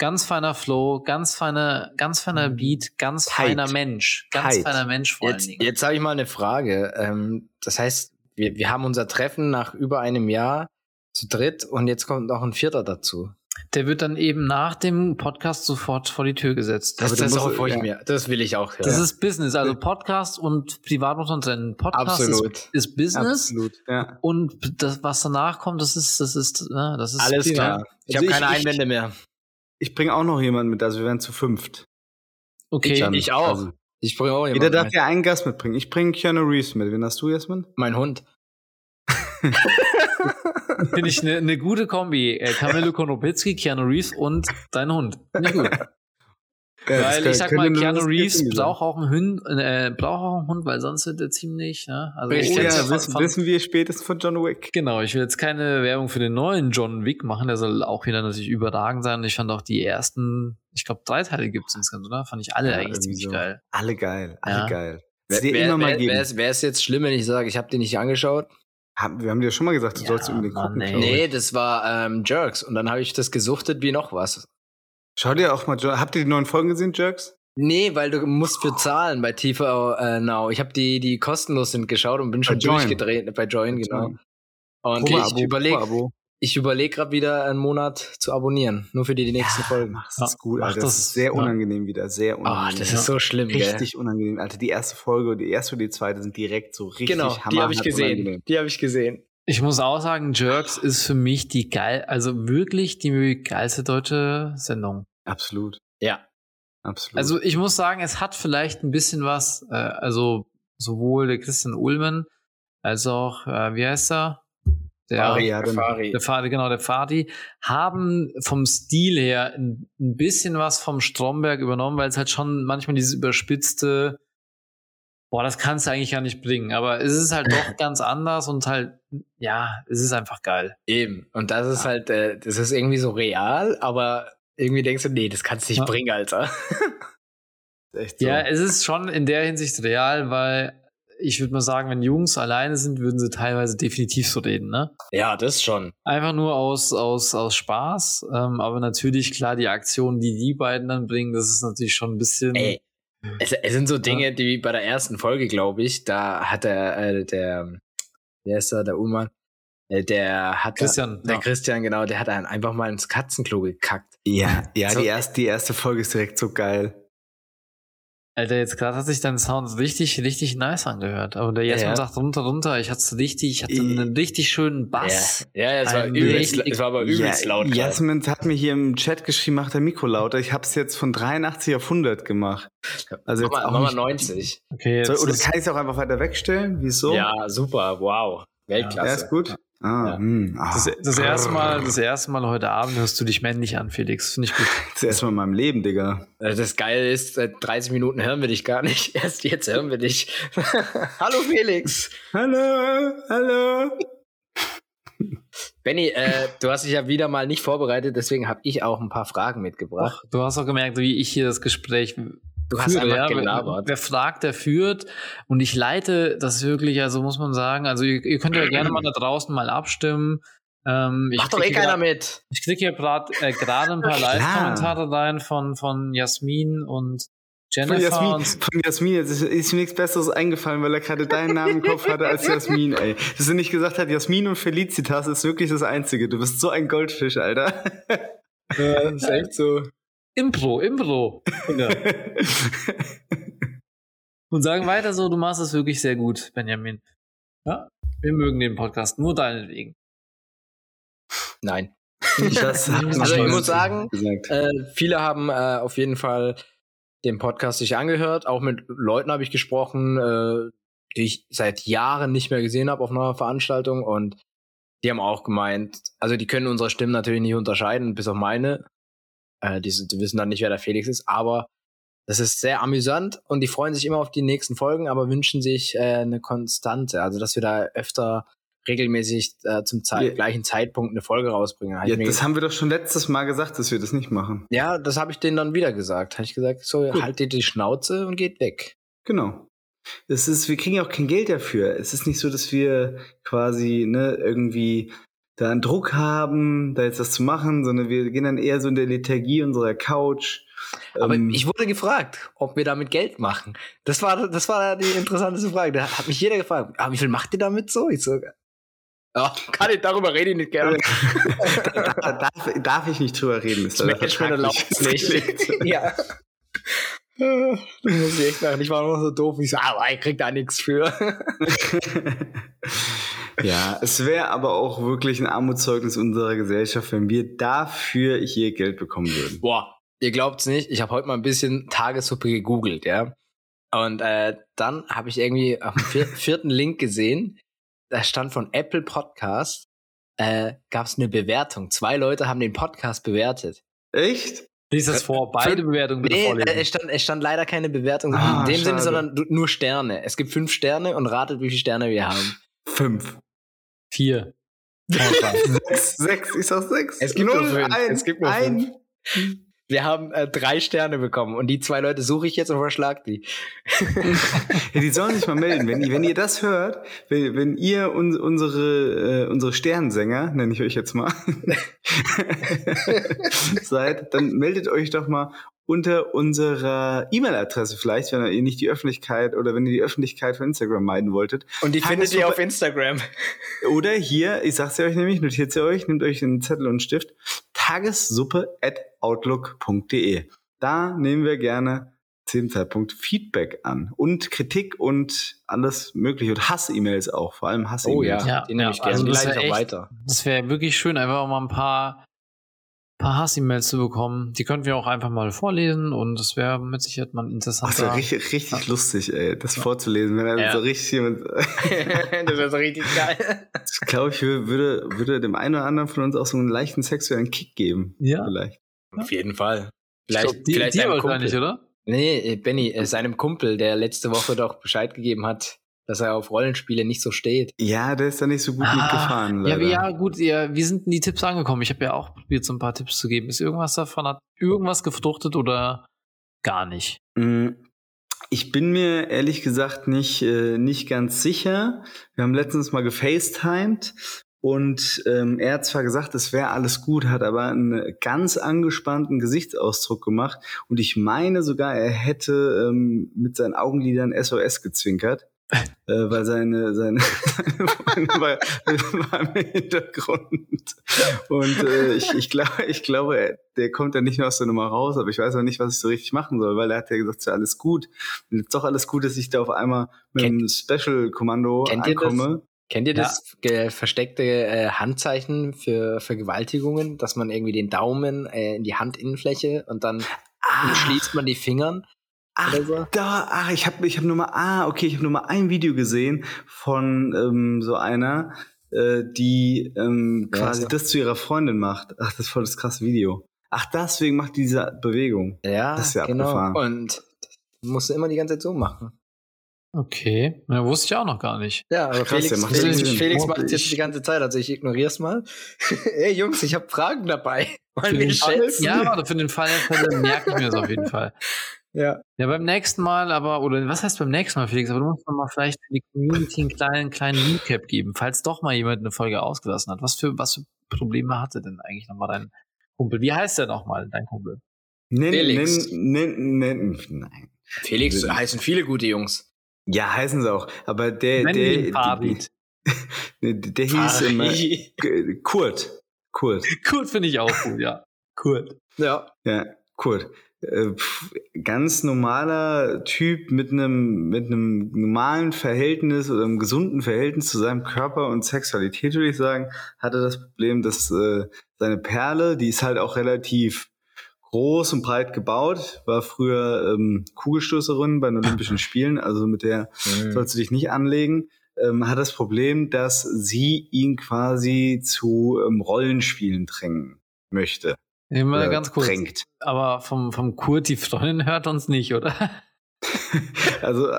Ganz feiner Flow, ganz feiner, ganz feiner Beat, ganz Tight. feiner Mensch, ganz Tight. feiner Mensch vor allen Jetzt, Dingen. jetzt habe ich mal eine Frage. Ähm, das heißt, wir, wir haben unser Treffen nach über einem Jahr zu dritt und jetzt kommt noch ein vierter dazu. Der wird dann eben nach dem Podcast sofort vor die Tür gesetzt. Aber Das, das, hoffe ich ja. mir. Das will ich auch hören. Das ist Business, also Podcast und Privat muss man trennen. Podcast Absolut. Ist, ist Business Absolut. Ja. und das, was danach kommt, das ist, das ist, ne, das ist Alles klar. Ich Also habe keine ich- Einwände mehr. Ich bringe auch noch jemanden mit, also wir werden zu fünft. Okay, Dann, ich auch. Also, Ich bringe auch jeder jemanden darf mit. ja einen Gast mitbringen. Ich bringe Keanu Reeves mit. Wen hast du, Jasmin? Mein Hund. finde ich eine ne gute Kombi. Äh, Camillo Konopitzki, Keanu Reeves und dein Hund. Finde ich gut. weil ich sag mal, Keanu Reeves braucht auch einen Hund, äh, braucht auch einen Hund, weil sonst wird er ziemlich, ne? Also Oh ich ja, find's wissen, von- wissen wir spätestens von John Wick. Genau, ich will jetzt keine Werbung für den neuen John Wick machen, der soll auch wieder natürlich überragend sein. Und ich fand auch die ersten, ich glaube, drei Teile gibt's insgesamt, oder? Fand ich alle Ja, eigentlich ziemlich so. geil. Alle geil, alle Ja. geil. Wer, Wer, wer, wer, ist, wer ist jetzt schlimm, wenn ich sage, ich habe den nicht angeschaut? Haben- wir haben dir schon mal gesagt, du Ja, sollst unbedingt gucken. ich. Nee, das war ähm, Jerks. Und dann habe ich das gesuchtet wie noch was. Schau dir auch mal, habt ihr die neuen Folgen gesehen, Jerks? Nee, weil du musst für zahlen bei TV äh, Now. Ich habe die, die kostenlos sind, geschaut und bin schon durchgedreht. Bei Join, genau. Und Probeabo, ich überlege ich überleg gerade wieder einen Monat zu abonnieren. Nur für die, die nächsten Folgen. Mach das Ja, gut, mach Alter. Das, das, ist sehr ja. unangenehm wieder, sehr Ah, unangenehm. das ist so schlimm, gell? richtig unangenehm, Alter. Die erste Folge, die erste und die zweite sind direkt so richtig Genau, die habe ich gesehen. unangenehm. Die habe ich gesehen. Ich muss auch sagen, Jerks ist für mich die geil, also wirklich die geilste deutsche Sendung. Absolut, Ja. absolut. Also ich muss sagen, es hat vielleicht ein bisschen was, äh, also sowohl der Christian Ullmann als auch, äh, wie heißt er? Der, Fari, ja, dann- Fari. der Fadi, genau, der Fadi, haben vom Stil her ein, ein bisschen was vom Stromberg übernommen, weil es halt schon manchmal dieses überspitzte, boah, das kannst du eigentlich gar nicht bringen, aber es ist halt doch ganz anders und halt, ja, es ist einfach geil. Eben. Und das ist halt, äh, das ist irgendwie so real, aber irgendwie denkst du, nee, das kannst du nicht Ja. bringen, Alter. so. Ja, es ist schon in der Hinsicht real, weil ich würde mal sagen, wenn Jungs alleine sind, würden sie teilweise definitiv so reden, ne? Ja, das schon. Einfach nur aus, aus, aus Spaß, ähm, aber natürlich, klar, die Aktionen, die die beiden dann bringen, das ist natürlich schon ein bisschen. Ey, es, es sind so Dinge, die bei der ersten Folge, glaube ich, da hat der, äh, der, wer ist da, der Ullmann, äh, der hat Christian, Da, der ja. Christian, genau, der hat einfach mal ins Katzenklo gekackt. ja, ja So- die, erste, die erste Folge ist direkt so geil. Alter, jetzt gerade hat sich dein Sound richtig, richtig nice angehört. Aber der Jasmin Ja. sagt runter, runter. Ich hatte richtig, ich hatte einen richtig schönen Bass. Ja, ja, es war übelst, richtig- es war aber übelst laut. gerade. Jasmin hat mir hier im Chat geschrieben, macht der Mikro lauter. Ich habe es jetzt von 83 auf 100 gemacht. Also jetzt Mach mal, auch mach mal nicht- 90. Okay, jetzt Soll, oder kann ich es auch einfach weiter wegstellen? Wieso? Ja, super, wow. Weltklasse. Ja, ist gut. Ah, Ja. hm, ah. das, das erste Mal, das erste Mal heute Abend hörst du dich männlich an, Felix. Finde ich gut. Das erste Mal in meinem Leben, Digga. Äh, Das Geile ist, seit 30 Minuten hören wir dich gar nicht. Erst jetzt hören wir dich. Hallo Felix. Hallo, hallo. Benny, äh, du hast dich ja wieder mal nicht vorbereitet, deswegen habe ich auch ein paar Fragen mitgebracht. Du hast auch gemerkt, wie ich hier das Gespräch Du hast führe, einfach ja. gelabert. Wer, wer fragt, der führt. Und ich leite das wirklich, also muss man sagen, also ihr, ihr könnt ja gerne mal da draußen mal abstimmen. Ähm, ich Macht doch eh keiner grad- mit. Ich kriege hier gerade äh, gerade ein paar. Live-Kommentare rein von, von Jasmin und Von Jennifer. Jasmin, Und, von Jasmin, jetzt ist, ist mir nichts Besseres eingefallen, weil er gerade deinen Namen im Kopf hatte als Jasmin, ey. Dass er nicht gesagt hat, Jasmin und Felicitas ist wirklich das Einzige. Du bist so ein Goldfisch, Alter. Ja, ist echt so. Impro, Impro. Und sagen weiter so, du machst es wirklich sehr gut, Benjamin. Ja, wir mögen den Podcast nur deinetwegen. Nein. Also ich muss sagen, gesagt. Äh, viele haben äh, auf jeden Fall den Podcast sich angehört. Auch mit Leuten habe ich gesprochen, äh, die ich seit Jahren nicht mehr gesehen habe auf einer Veranstaltung. Und die haben auch gemeint, also die können unsere Stimmen natürlich nicht unterscheiden, bis auf meine. Äh, die, die wissen dann nicht, wer der Felix ist. Aber das ist sehr amüsant und die freuen sich immer auf die nächsten Folgen, aber wünschen sich äh, eine Konstante. Also dass wir da öfter regelmäßig äh, zum Zei Ja. gleichen Zeitpunkt eine Folge rausbringen. Ja, das haben wir doch schon letztes Mal gesagt, dass wir das nicht machen. ja, das habe ich denen dann wieder gesagt. Habe ich gesagt, so Gut. haltet die Schnauze und geht weg. Genau. Es ist, wir kriegen ja auch kein Geld dafür. Es ist nicht so, dass wir quasi ne, irgendwie da einen Druck haben, da jetzt was zu machen, sondern wir gehen dann eher so in der Lethargie unserer Couch. Aber Ähm, ich wurde gefragt, ob wir damit Geld machen. Das war, das war die interessanteste Frage. Da hat mich jeder gefragt, ah, wie viel macht ihr damit so? Ich so, ja, kann ich, darüber rede ich nicht gerne. da, darf, darf ich nicht drüber reden. Leider Management erlaubt es nicht. ja. Das muss ich echt machen. Ich war nur so doof. Ich so, aber ich krieg da nichts für. ja, es wäre aber auch wirklich ein Armutszeugnis unserer Gesellschaft, wenn wir dafür hier Geld bekommen würden. Boah, ihr glaubt's nicht, ich habe heute mal ein bisschen Tagessuppe gegoogelt, ja. Und äh, dann habe ich irgendwie auf dem vier vierten Link gesehen, da stand von Apple Podcast, äh, gab es eine Bewertung. Zwei Leute haben den Podcast bewertet. Echt? Lies das vor, beide Bewertungen bitte Nee, äh, vorlesen. es stand, es stand leider keine Bewertung Ah, in dem Sinne, schade. sondern du- nur Sterne. Es gibt fünf Sterne und ratet, wie viele Sterne wir haben. Fünf. Vier. Sechs, sechs, ich sag sechs. Es gibt nur Null, fünf. Ein, Es gibt nur ein. Wir haben äh, drei Sterne bekommen und die zwei Leute suche ich jetzt und verschlag die. Ja, die sollen sich mal melden. Wenn, ihr- wenn ihr das hört, wenn, wenn ihr un, unsere, äh, unsere Sternsänger, nenne ich euch jetzt mal, seid, dann meldet euch doch mal unter unserer E-Mail-Adresse vielleicht, wenn ihr nicht die Öffentlichkeit oder wenn ihr die Öffentlichkeit von Instagram meiden wolltet. Und die findet ihr auf Instagram. Oder hier, ich sag's ja euch nämlich, notiert sie euch, nehmt euch einen Zettel und einen Stift, tagessuppe at outlook.de. Da nehmen wir gerne zu dem Zeitpunkt Feedback an und Kritik und alles mögliche und Hass-E-Mails auch, vor allem Hass-E-Mails. Oh ja, Ja, die nehme ich gerne also das gleich echt- weiter. Das wäre wirklich schön, einfach auch mal ein paar, paar Hass-E-Mails zu bekommen. Die könnten wir auch einfach mal vorlesen und das wäre mit Sicherheit mal ein Ach, interessanter. so richtig, richtig lustig, ey, das vorzulesen, wenn er Ja. so richtig jemand, das wäre so richtig geil. ich glaube, ich würde, würde dem einen oder anderen von uns auch so einen leichten sexuellen Kick geben. Ja. Vielleicht. Auf jeden Fall. Ich Vielleicht, glaub, die, vielleicht die wahrscheinlich, Kumpel. oder? Nee, äh, Benny, äh, seinem Kumpel, der letzte Woche doch Bescheid gegeben hat, dass er auf Rollenspiele nicht so steht. Ja, der ist da nicht so gut Ah, mitgefahren, Ja, leider. ja, gut, ja, wie sind denn die Tipps angekommen? Ich habe ja auch probiert, so ein paar Tipps zu geben. Ist irgendwas davon, hat irgendwas gefruchtet oder gar nicht? Mm, Ich bin mir ehrlich gesagt nicht, äh, nicht ganz sicher. Wir haben letztens mal gefacetimed und ähm, er hat zwar gesagt, es wäre alles gut, hat aber einen ganz angespannten Gesichtsausdruck gemacht und ich meine sogar, er hätte ähm, mit seinen Augenlidern SOS gezwinkert. Äh, weil seine, seine, seine war, war im Hintergrund. Und äh, ich, ich glaube, ich glaube, er- der kommt ja nicht mehr aus der Nummer raus, aber ich weiß auch nicht, was ich so richtig machen soll, weil er hat ja gesagt, es ist ja alles gut. Und jetzt doch alles gut, dass ich da auf einmal mit Kennt- einem Special-Kommando Kennt ihr das? ankomme. Kennt ihr das ge- versteckte äh, Handzeichen für Vergewaltigungen, dass man irgendwie den Daumen äh, in die Handinnenfläche und dann Ah, schließt man die Fingern ach, so? da, ach, ich habe ich hab nur mal, ah, okay, ich habe nur mal ein Video gesehen von ähm, so einer, äh, die ähm, quasi das? zu ihrer Freundin macht. Ach, das ist voll das krasse Video. Ach, deswegen macht die diese Bewegung. Ja, Das ist ja genau. abgefahren. Und musst du immer die ganze Zeit so machen. Okay, ja, wusste ich auch noch gar nicht. Ja, aber Krass, Felix, macht Felix. Felix Oh, macht es jetzt die ganze Zeit, also ich ignorier's mal. Ey Jungs, ich habe Fragen dabei. Wollen Für wir schätzen? ja, warte, für den Fall der Fälle merke ich mir das auf jeden Fall. ja. Ja, beim nächsten Mal aber, oder was heißt beim nächsten Mal, Felix? Aber du musst mal vielleicht für die Community einen kleinen, kleinen Recap geben, falls doch mal jemand eine Folge ausgelassen hat. Was für, was für Probleme hatte denn eigentlich nochmal dein Kumpel? Wie heißt der nochmal, dein Kumpel? Nenn, Felix. nenn, nenn, nein. Felix heißen viele gute Jungs. Ja, heißen sie auch. Aber der, Nennen der, ihn der, Farid. der, der hieß immer Kurt. Kurt. Kurt finde ich auch gut, ja. Kurt. Ja. Ja, Kurt. Äh, ganz normaler Typ mit einem mit einem normalen Verhältnis oder einem gesunden Verhältnis zu seinem Körper und Sexualität, würde ich sagen, hatte das Problem, dass äh, seine Perle, die ist halt auch relativ groß und breit gebaut, war früher ähm, Kugelstoßerin bei den Olympischen Spielen, also mit der Mhm. sollst du dich nicht anlegen, ähm, hat das Problem, dass sie ihn quasi zu ähm, Rollenspielen drängen möchte. Immer ganz kurz. drängt. Aber vom, vom Kurt, die Freundin hört uns nicht, oder? Also,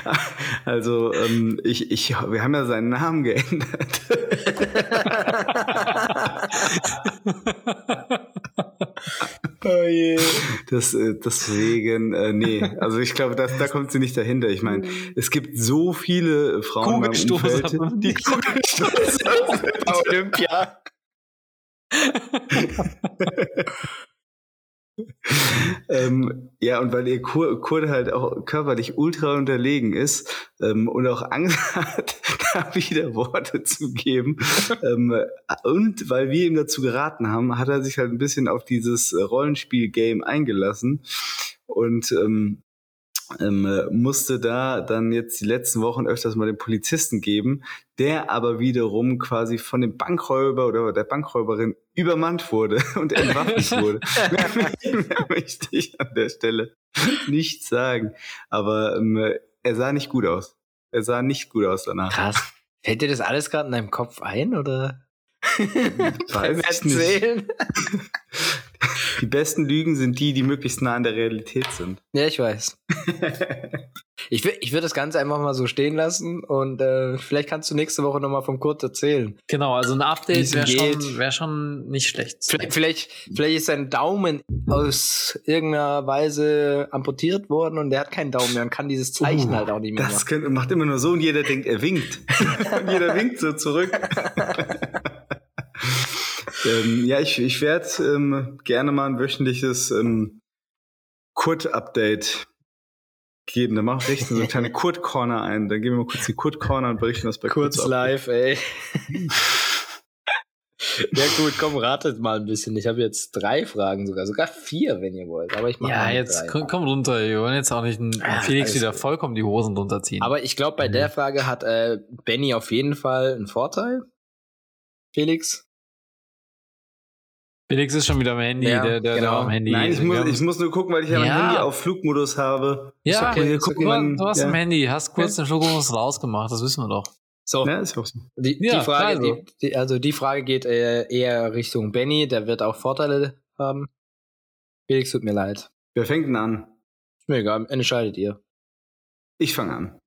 also ähm, ich, ich, wir haben ja seinen Namen geändert. Oh je. Das, äh, deswegen, äh, nee, also ich glaube, das, da kommt sie nicht dahinter. Ich meine, es gibt so viele Frauen Kugelstoßer, Umfeld, die. Kugelstoßer Bei Olympia. Ähm, ja, und weil ihr Kur Kurde halt auch körperlich ultra unterlegen ist ähm, und auch Angst hat, da wieder Worte zu geben. ähm, und weil wir ihm dazu geraten haben, hat er sich halt ein bisschen auf dieses Rollenspiel-Game eingelassen und ähm, ähm, äh, musste da dann jetzt die letzten Wochen öfters mal den Polizisten geben, der aber wiederum quasi von dem Bankräuber oder der Bankräuberin übermannt wurde und entwaffnet wurde. Mehr möchte ich an der Stelle nicht sagen. Aber ähm, er sah nicht gut aus. Er sah nicht gut aus danach. Krass. Fällt dir das alles gerade in deinem Kopf ein, oder? Weiß ich nicht. Die besten Lügen sind die, die möglichst nah an der Realität sind. Ja, ich weiß. Ich will, ich würde das Ganze einfach mal so stehen lassen und äh, vielleicht kannst du nächste Woche nochmal vom Kurt erzählen. genau, also ein Update wäre schon, wär schon nicht schlecht. Vielleicht, vielleicht, vielleicht ist sein Daumen aus irgendeiner Weise amputiert worden und der hat keinen Daumen mehr und kann dieses Zeichen Uh, halt auch nicht mehr Das machen. könnte, macht immer nur so und jeder denkt, er winkt. und jeder winkt so zurück. Ähm, ja, ich, ich werde ähm, gerne mal ein wöchentliches ähm, Kurt-Update geben. Dann machen wir richtig so eine kleine Kurt-Corner ein. Dann gehen wir mal kurz die Kurt-Corner und berichten das bei Kurz Kurt live, ey. ja gut, komm, ratet mal ein bisschen. Ich habe jetzt drei Fragen sogar, sogar vier, wenn ihr wollt. Aber ich mache Ja, jetzt drei. komm, komm runter. Wir wollen jetzt auch nicht einen Ah, Felix wieder gut. vollkommen die Hosen runterziehen. Aber ich glaube, bei der Frage hat äh, Benny auf jeden Fall einen Vorteil. Felix? Felix ist schon wieder am Handy, Ja, der, der, genau. am Handy. Nein, ich muss, ich muss nur gucken, weil ich ja mein Ja. Handy auf Flugmodus habe. ja, okay, ist gucken, du, du hast Ja. am Handy, hast kurz den Flugmodus rausgemacht, das wissen wir doch. So, Ja, ist auch so. die, Ja, die Frage, also. die, die, also die Frage geht äh, eher Richtung Benny, der wird auch Vorteile haben. Felix, tut mir leid. Wer fängt denn an? Ist mir egal, entscheidet ihr. Ich fange an.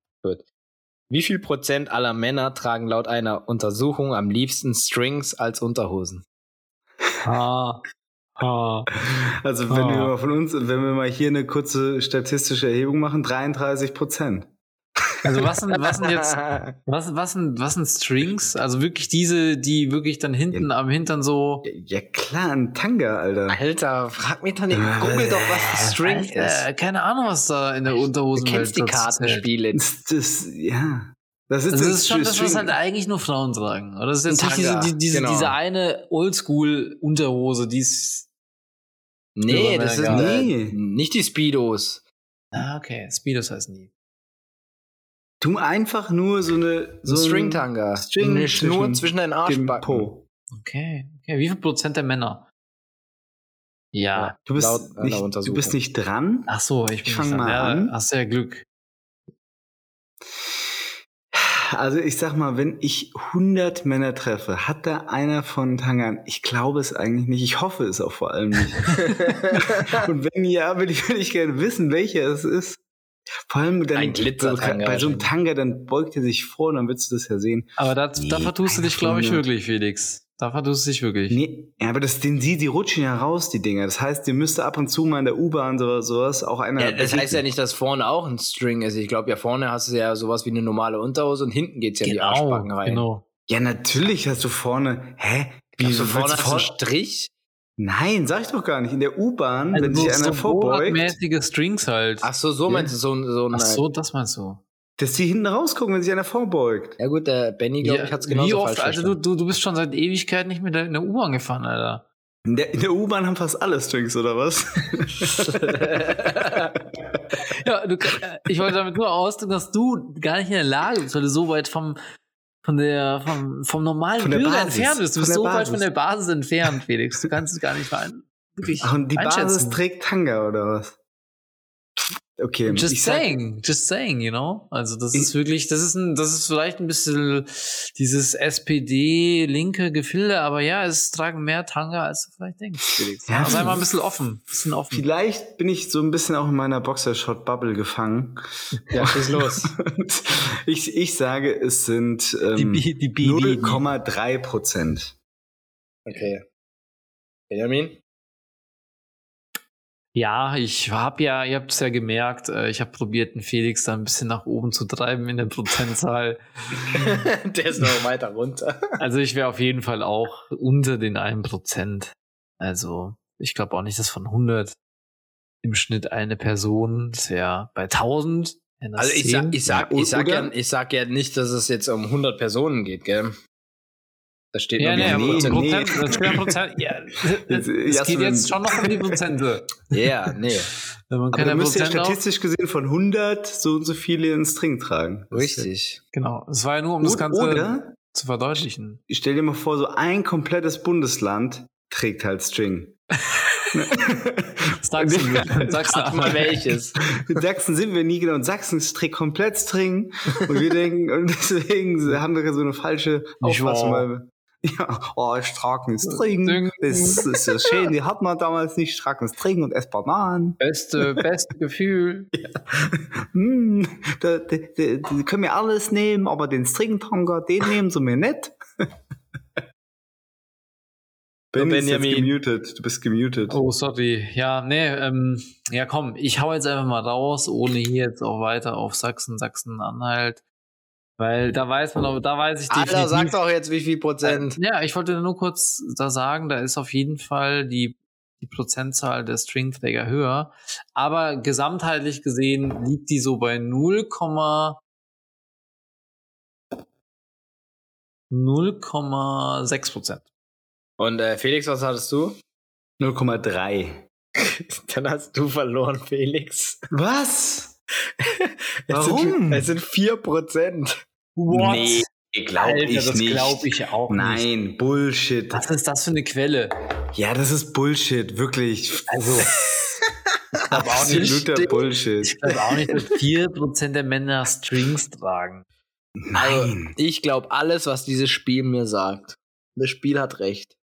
Wie viel Prozent aller Männer tragen laut einer Untersuchung am liebsten Strings als Unterhosen? Ha. Ha. Also wenn Ah. wir mal von uns, wenn wir mal hier eine kurze statistische Erhebung machen, 33 Prozent. Also was sind, was sind jetzt, was, was sind, was sind Strings? Also wirklich diese, die wirklich dann hinten am Hintern so. Ja klar, ein Tanga, Alter. Alter, frag mich doch nicht. Google doch, was ein String ist. Äh, keine Ahnung, was da in der Du Unterhose kennst die Kartenspiele. Das, das, ja. Das ist, Das das ist schon das, was halt eigentlich nur Frauen tragen. Oder das ist jetzt nicht diese, die, diese, genau. diese eine Oldschool-Unterhose, die ist. Nee, Ja, das äh, Nee. nicht die Speedos. Ah, okay. Speedos heißen die. Tu einfach nur so eine So ein String-Tanga. String Eine zwischen Schnur zwischen deinen dem Arschbacken. Po. Okay. okay. Wie viel Prozent der Männer? Ja. Du bist, Laut nicht, du bist nicht dran. Ach so, ich, bin Ich fang nicht dran. mal ja, an. Hast du ja Glück. Also ich sag mal, wenn ich 100 Männer treffe, hat da einer von Tangern, ich glaube es eigentlich nicht, ich hoffe es auch vor allem nicht. Und wenn ja, will ich, will ich gerne wissen, welcher es ist. Vor allem dann, Ein Glitzertanga bei so einem. Tanga, dann beugt er sich vor und dann willst du das ja sehen. Aber da, Nee, da vertust du dich, glaube ich, wirklich, Felix. Da vertust du dich wirklich. Nee, ja, aber das, den, die, die rutschen ja raus, die Dinger. Das heißt, dir müsste ab und zu mal in der U-Bahn oder sowas auch einer. Ja, das heißt ja nicht, dass vorne auch ein String ist. Ich glaube, ja, vorne hast du ja sowas wie eine normale Unterhose und hinten geht's ja in die Arschbacken rein. genau. Ja, natürlich hast du vorne. Hä? Wie Hast du willst vorne hast du einen Strich? Nein, sag ich doch gar nicht. In der U-Bahn, Also wenn sich einer vorbeugt, mäßige Strings halt. Ach so, so Ja. meinst du so, ein- so ein. Ach so, das meinst du. Dass die hinten rausgucken, wenn sich einer vorbeugt. Ja gut, der Benny, glaube ich, hat's genauso Wie oft, falsch also du, du, du bist schon seit Ewigkeit nicht mehr in der U-Bahn gefahren, Alter. In der, der U-Bahn haben fast alle Strings, oder was? Ja, du, äh, ich wollte damit nur ausdrücken, dass du gar nicht in der Lage bist, weil du so weit vom, von der, vom, vom normalen Von der Bürger Basis. entfernt bist. Du bist so weit Basis. von der Basis entfernt, Felix. Du kannst es gar nicht verein, wirklich Ach, und die Basis trägt Tanga, oder was? Okay, Just ich sag, saying, just saying, you know? Also das Ich- ist wirklich, das ist ein, das ist vielleicht ein bisschen dieses SPD-linke Gefilde, aber ja, es tragen mehr Tanga, als du vielleicht denkst, Felix. Ja, sei mal ein bisschen offen, bisschen offen. vielleicht bin ich so ein bisschen auch in meiner Boxershot-Bubble gefangen. ja, schieß los. Und ich, ich sage, es sind ähm, Die B- die B- die- 0,3 Prozent. Okay. Benjamin? Ja, ich habe ja, ihr habt es ja gemerkt, äh, ich habe probiert, den Felix da ein bisschen nach oben zu treiben in der Prozentzahl. der ist noch weiter runter. Also ich wäre auf jeden Fall auch unter den 1%. Also ich glaube auch nicht, dass von 100 im Schnitt eine Person, das wäre bei 1000. wären das Also ich 10. sag, ich sag, ich sag ja, ich sag ja nicht, dass es jetzt um 100 Personen geht, gell? Das steht ja, nee, aber nee, Prozent, nee. das steht Prozent, ja, es Jasmin. geht jetzt schon noch um die Prozente. Ja, nee. Wenn man Aber keine du müsst ja statistisch gesehen von 100 so und so viele einen String tragen. Ja- Richtig. genau, es war ja nur, um das Ganze Oder zu verdeutlichen. ich stell dir mal vor, so ein komplettes Bundesland trägt halt String. Sagst du, sagst Rat mal welches. In Sachsen sind wir nie genau. Und Sachsen trägt komplett String. Und wir denken, und deswegen haben wir so eine falsche Auffassung. wahr. Ja, oh, ich trage einen String. String. Das ist so schön. Die hat man damals nicht. Ich trage einen String und esse Bananen. Beste, beste Gefühl. Hm, da, da, da, die können mir alles nehmen, aber den String-Tanga, den nehmen sie mir nicht. Ist jetzt Benjamin. gemutet. Du bist gemutet. Oh, sorry. Ja, nee, ähm, ja komm, ich hau jetzt einfach mal raus, ohne hier jetzt auch weiter auf Sachsen, Sachsen-Anhalt. Weil da weiß man, aber da weiß ich Alter, sag doch jetzt, wie viel Prozent. Ja, ich wollte nur kurz da sagen, da ist auf jeden Fall die, die Prozentzahl der Stringträger höher. Aber gesamtheitlich gesehen liegt die so bei 0, 0,6 Prozent. Und äh, Felix, was hattest du? 0,3. Dann hast du verloren, Felix. Was? Warum? Es sind vier Prozent. What? Nee, glaube ich das nicht. glaube ich auch Nein, nicht. Bullshit. Was ist das für eine Quelle? Ja, das ist Bullshit, wirklich. Also, ich glaube auch nicht. Absoluter Bullshit. Ich glaube auch nicht, dass 4% der Männer Strings tragen. Nein. Also, ich glaube alles, was dieses Spiel mir sagt. Das Spiel hat recht.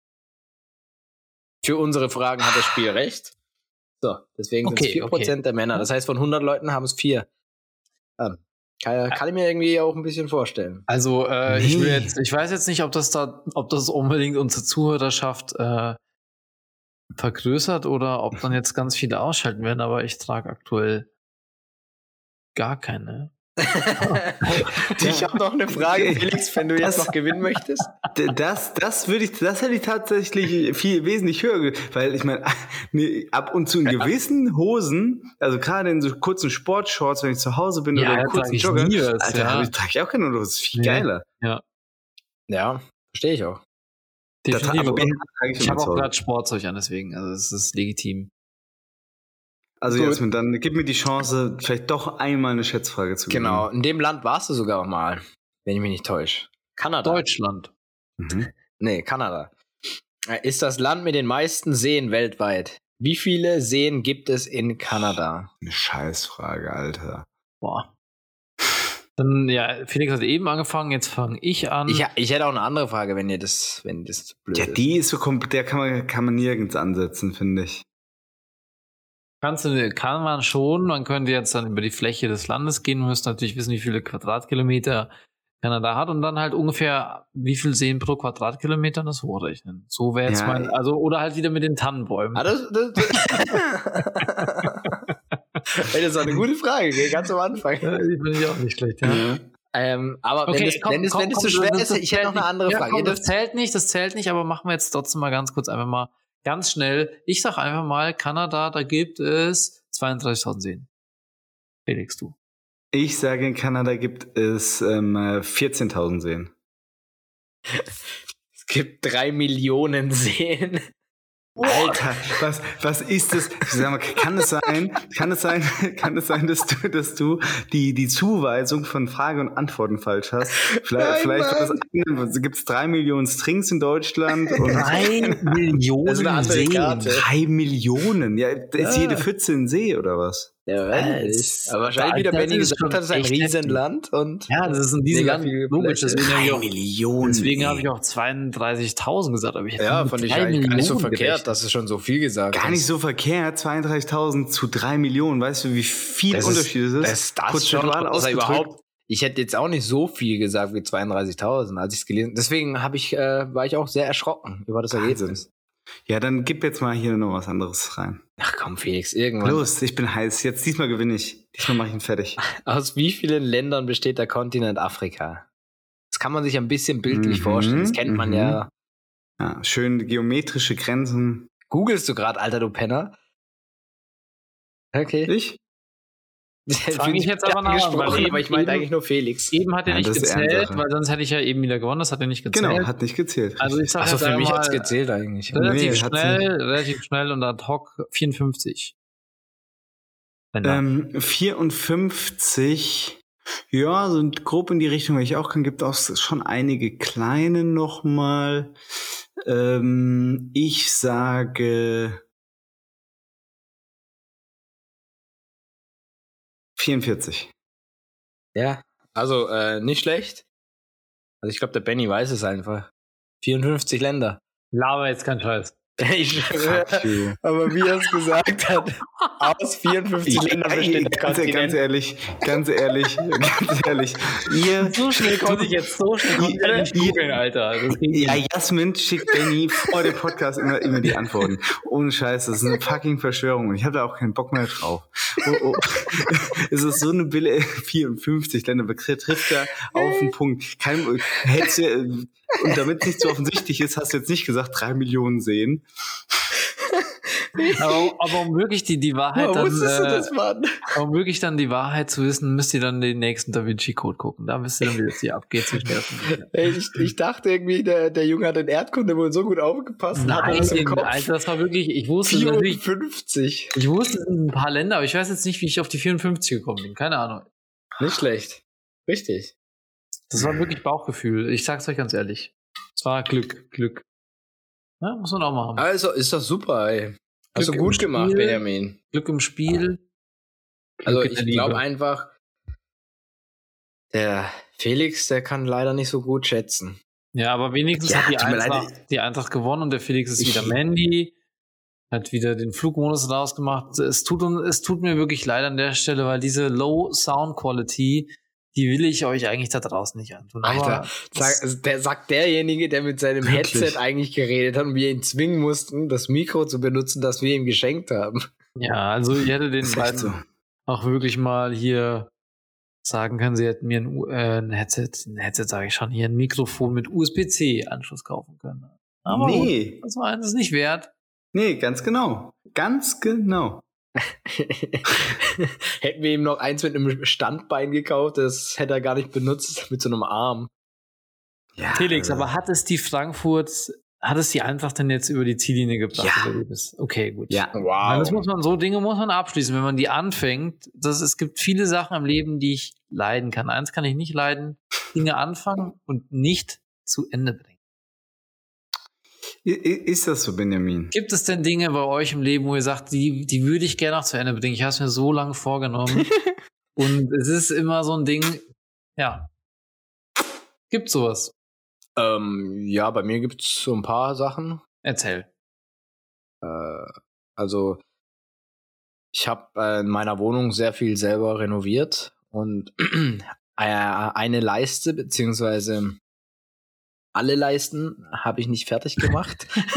Für unsere Fragen hat das Spiel recht. So, deswegen okay, sind es 4% okay. der Männer. Das heißt, von 100 Leuten haben es 4. Ähm, kann, kann, ich mir irgendwie auch ein bisschen vorstellen. Also, äh, nee. ich will jetzt, ich weiß jetzt nicht, ob das da, ob das unbedingt unsere Zuhörerschaft äh, vergrößert oder ob dann jetzt ganz viele ausschalten werden, aber ich trage aktuell gar keine. ich habe noch eine Frage, Felix, wenn du jetzt noch gewinnen möchtest. Das, das würde ich, das hätte ich tatsächlich viel wesentlich höher, weil ich meine, ab und zu in gewissen Hosen, also gerade in so kurzen Sportshorts, wenn ich zu Hause bin ja, oder in kurzen Jogger, Alter, ja. ich, trage ich auch keine Hose, das ist viel ja. geiler. Ja. Ja, verstehe ich auch. Definitiv. ich, ich habe auch gerade Sportzeug an, deswegen, also es ist legitim. Also Gut. Jasmin, dann gib mir die Chance, vielleicht doch einmal eine Schätzfrage zu geben. Genau, in dem Land warst du sogar mal, wenn ich mich nicht täusche. Kanada. Deutschland. Mhm. Nee, Kanada. Ist das Land mit den meisten Seen weltweit? Wie viele Seen gibt es in Kanada? Eine Scheißfrage, Alter. Boah. Dann, ja, Felix hat eben angefangen, jetzt fange ich an. Ich, ich hätte auch eine andere Frage, wenn ihr das, wenn das blöd. Ja, die ist so komplett, der kann man, kann man nirgends ansetzen, finde ich. Kannst du, kann man schon. Man könnte jetzt dann über die Fläche des Landes gehen. Man müsste natürlich wissen, wie viele Quadratkilometer Kanada hat und dann halt ungefähr, wie viel Seen pro Quadratkilometer das hochrechnen. So wäre jetzt ja, mein, also, oder halt wieder mit den Tannenbäumen. Ah, das, das, Ey, das war eine gute Frage, ganz am Anfang. Ja, die finde ich auch nicht schlecht, ja. ja. Ähm, aber okay, wenn, es, komm, wenn, es, komm, wenn es so schwer ist, ich hätte noch eine andere Frage. Komm, das zählt nicht, das zählt nicht, aber machen wir jetzt trotzdem mal ganz kurz einfach mal ganz schnell. Ich sag einfach mal, Kanada, da gibt es 32.000 Seen. Felix, du. Ich sage, in Kanada gibt es ähm, 14.000 Seen. Es gibt drei Millionen Seen. Alter, was, was ist das? Sag mal, kann es sein, kann es sein, kann es sein, dass du, dass du die, die Zuweisung von Frage und Antworten falsch hast? Vielleicht, Nein, vielleicht gibt es drei Millionen Strings in Deutschland und drei Millionen Seen. Drei Millionen, ja, ist ja. jede 14 See oder was? Ja, weiß Aber wahrscheinlich, wie der Benny gesagt hat, ist ein Riesenland und. Ja, das ist ein Riesenland. Logisch, deswegen habe ich auch, Millionen. Deswegen habe ich auch 32.000 gesagt. Aber ich ja, fand ich eigentlich gar nicht so verkehrt. Das ist schon so viel gesagt. Gar nicht so verkehrt. 32.000 zu 3 Millionen. Weißt du, wie viel das Unterschied ist, das ist? Das, das schon, also überhaupt. Ich hätte jetzt auch nicht so viel gesagt wie 32.000, als ich es gelesen. Deswegen habe ich, äh, war ich auch sehr erschrocken über das Ergebnis. Ja, dann gib jetzt mal hier noch was anderes rein. Ach komm, Felix, irgendwann. Los, ich bin heiß. Jetzt diesmal gewinne ich. Diesmal mache ich ihn fertig. Aus wie vielen Ländern besteht der Kontinent Afrika? Das kann man sich ein bisschen bildlich mhm, vorstellen. Das kennt man ja. Mhm. Ja, schön geometrische Grenzen. Googlest du gerade, alter du Penner? Okay. Ich? Fange ich jetzt aber nach, weil aber ich meinte eigentlich nur Felix. Eben hat er ja, nicht gezählt, weil sonst hätte ich ja eben wieder gewonnen. Das hat er nicht gezählt. Genau, hat nicht gezählt. Also ich sage also für mich hat es gezählt eigentlich. Relativ nee, schnell, relativ schnell und ad hoc 54. Ähm, 54, ja, sind grob in die Richtung, weil ich auch kann, gibt auch schon einige kleine nochmal. Ähm, ich sage 44. Ja, also äh, nicht schlecht. Also ich glaube, der Benny weiß es einfach. 54 Länder. Laber jetzt kein Scheiß. Ich schwöre, aber wie er es gesagt hat, aus 54 Ländern besteht der ganz, ganz ehrlich, ganz ehrlich, ganz ehrlich. Ihr, so schnell konnte ich jetzt, so schnell konnte ihr, ich nicht googeln, Alter. Ja, Jasmin schickt Benny vor dem Podcast immer, immer die Antworten. Ohne Scheiß, das ist eine fucking Verschwörung und ich habe da auch keinen Bock mehr drauf. Oh, oh. es ist so eine Bille 54 Länder betrifft da auf den Punkt. Kein, hättest du, und damit es nicht so offensichtlich ist, hast du jetzt nicht gesagt, drei Millionen sehen. aber, aber um wirklich die, die Wahrheit Woher dann, äh, das, Mann? um wirklich dann die Wahrheit zu wissen, müsst ihr dann den nächsten Da Vinci Code gucken. Da wisst ihr dann, wie das hier abgeht zwischen ich, ich dachte irgendwie, der, der Junge hat in Erdkunde wohl so gut aufgepasst. hatte das im Nein, Kopf. Alter, das war wirklich, ich wusste natürlich, 54. ich wusste, ein paar Länder, aber ich weiß jetzt nicht, wie ich auf die 54 gekommen bin. Keine Ahnung. Nicht schlecht. Richtig. Das war wirklich Bauchgefühl. Ich sag's euch ganz ehrlich. Es war Glück, Glück. Ja, muss man auch machen. Also, ist doch super, ey. Hast Glück du im gut gemacht, Spiel. Benjamin. Glück im Spiel. Also, Glück in ich glaube einfach, der Felix, der kann leider nicht so gut schätzen. Ja, aber wenigstens Ja, hat die. Eintracht, die Eintracht gewonnen und der Felix ist Ich- wieder Mandy. Hat wieder den Flugmodus daraus gemacht. Es tut, es tut mir wirklich leid an der Stelle, weil diese Low Sound Quality, die will ich euch eigentlich da draußen nicht antun. Alter, Sag, der sagt derjenige, der mit seinem Wirklich? Headset eigentlich geredet hat und wir ihn zwingen mussten, das Mikro zu benutzen, das wir ihm geschenkt haben. ja, also ich hätte den beiden so. auch wirklich mal hier sagen können, sie hätten mir ein, äh, ein Headset, ein Headset sage ich schon, hier ein Mikrofon mit USB-C-Anschluss kaufen können. Aber gut, nee, das war es nicht wert. nee, ganz genau. Ganz genau. Hätten wir ihm noch eins mit einem Standbein gekauft, das hätte er gar nicht benutzt, mit so einem Arm. Ja, Felix, äh, aber hat es die Frankfurt, hat es die Eintracht denn jetzt über die Ziellinie gebracht? Ja. Okay, gut. Ja, Wow. Das muss man, so Dinge muss man abschließen, wenn man die anfängt. Das, es gibt viele Sachen im Leben, die ich leiden kann. Eins kann ich nicht leiden, Dinge anfangen und nicht zu Ende bringen. Ist das so, Benjamin? Gibt es denn Dinge bei euch im Leben, wo ihr sagt, die, die würde ich gerne noch zu Ende bringen? Ich habe es mir so lange vorgenommen. und es ist immer so ein Ding, ja. Gibt sowas? Ähm, ja, bei mir gibt's so ein paar Sachen. Erzähl. Äh, also, ich habe äh, in meiner Wohnung sehr viel selber renoviert und eine Leiste, beziehungsweise alle Leisten habe ich nicht fertig gemacht.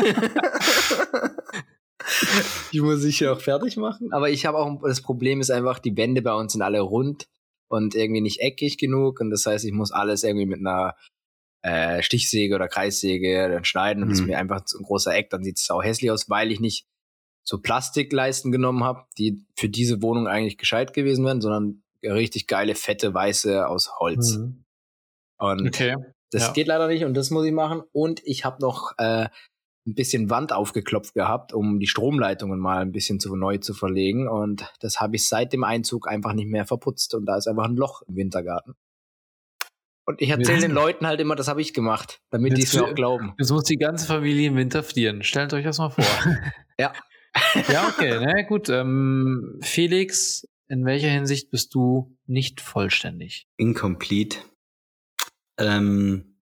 die muss ich ja auch fertig machen. Aber ich habe auch, das Problem ist einfach, die Wände bei uns sind alle rund und irgendwie nicht eckig genug. Und das heißt, ich muss alles irgendwie mit einer äh, Stichsäge oder Kreissäge dann schneiden. Und das ist Mhm. mir einfach zu ein großer Eck. Dann sieht es auch hässlich aus, weil ich nicht so Plastikleisten genommen habe, die für diese Wohnung eigentlich gescheit gewesen wären, sondern richtig geile, fette, weiße aus Holz. Mhm. Und Okay. Das Ja. geht leider nicht und das muss ich machen. Und ich habe noch äh, ein bisschen Wand aufgeklopft gehabt, um die Stromleitungen mal ein bisschen zu neu zu verlegen. Und das habe ich seit dem Einzug einfach nicht mehr verputzt. Und da ist einfach ein Loch im Wintergarten. Und ich erzähle den Leuten halt immer, das habe ich gemacht, damit die es mir auch glauben. Jetzt muss die ganze Familie im Winter frieren. Stellt euch das mal vor. Ja. ja, okay, na gut. Ähm, Felix, in welcher Hinsicht bist du nicht vollständig? Incomplete. Ähm,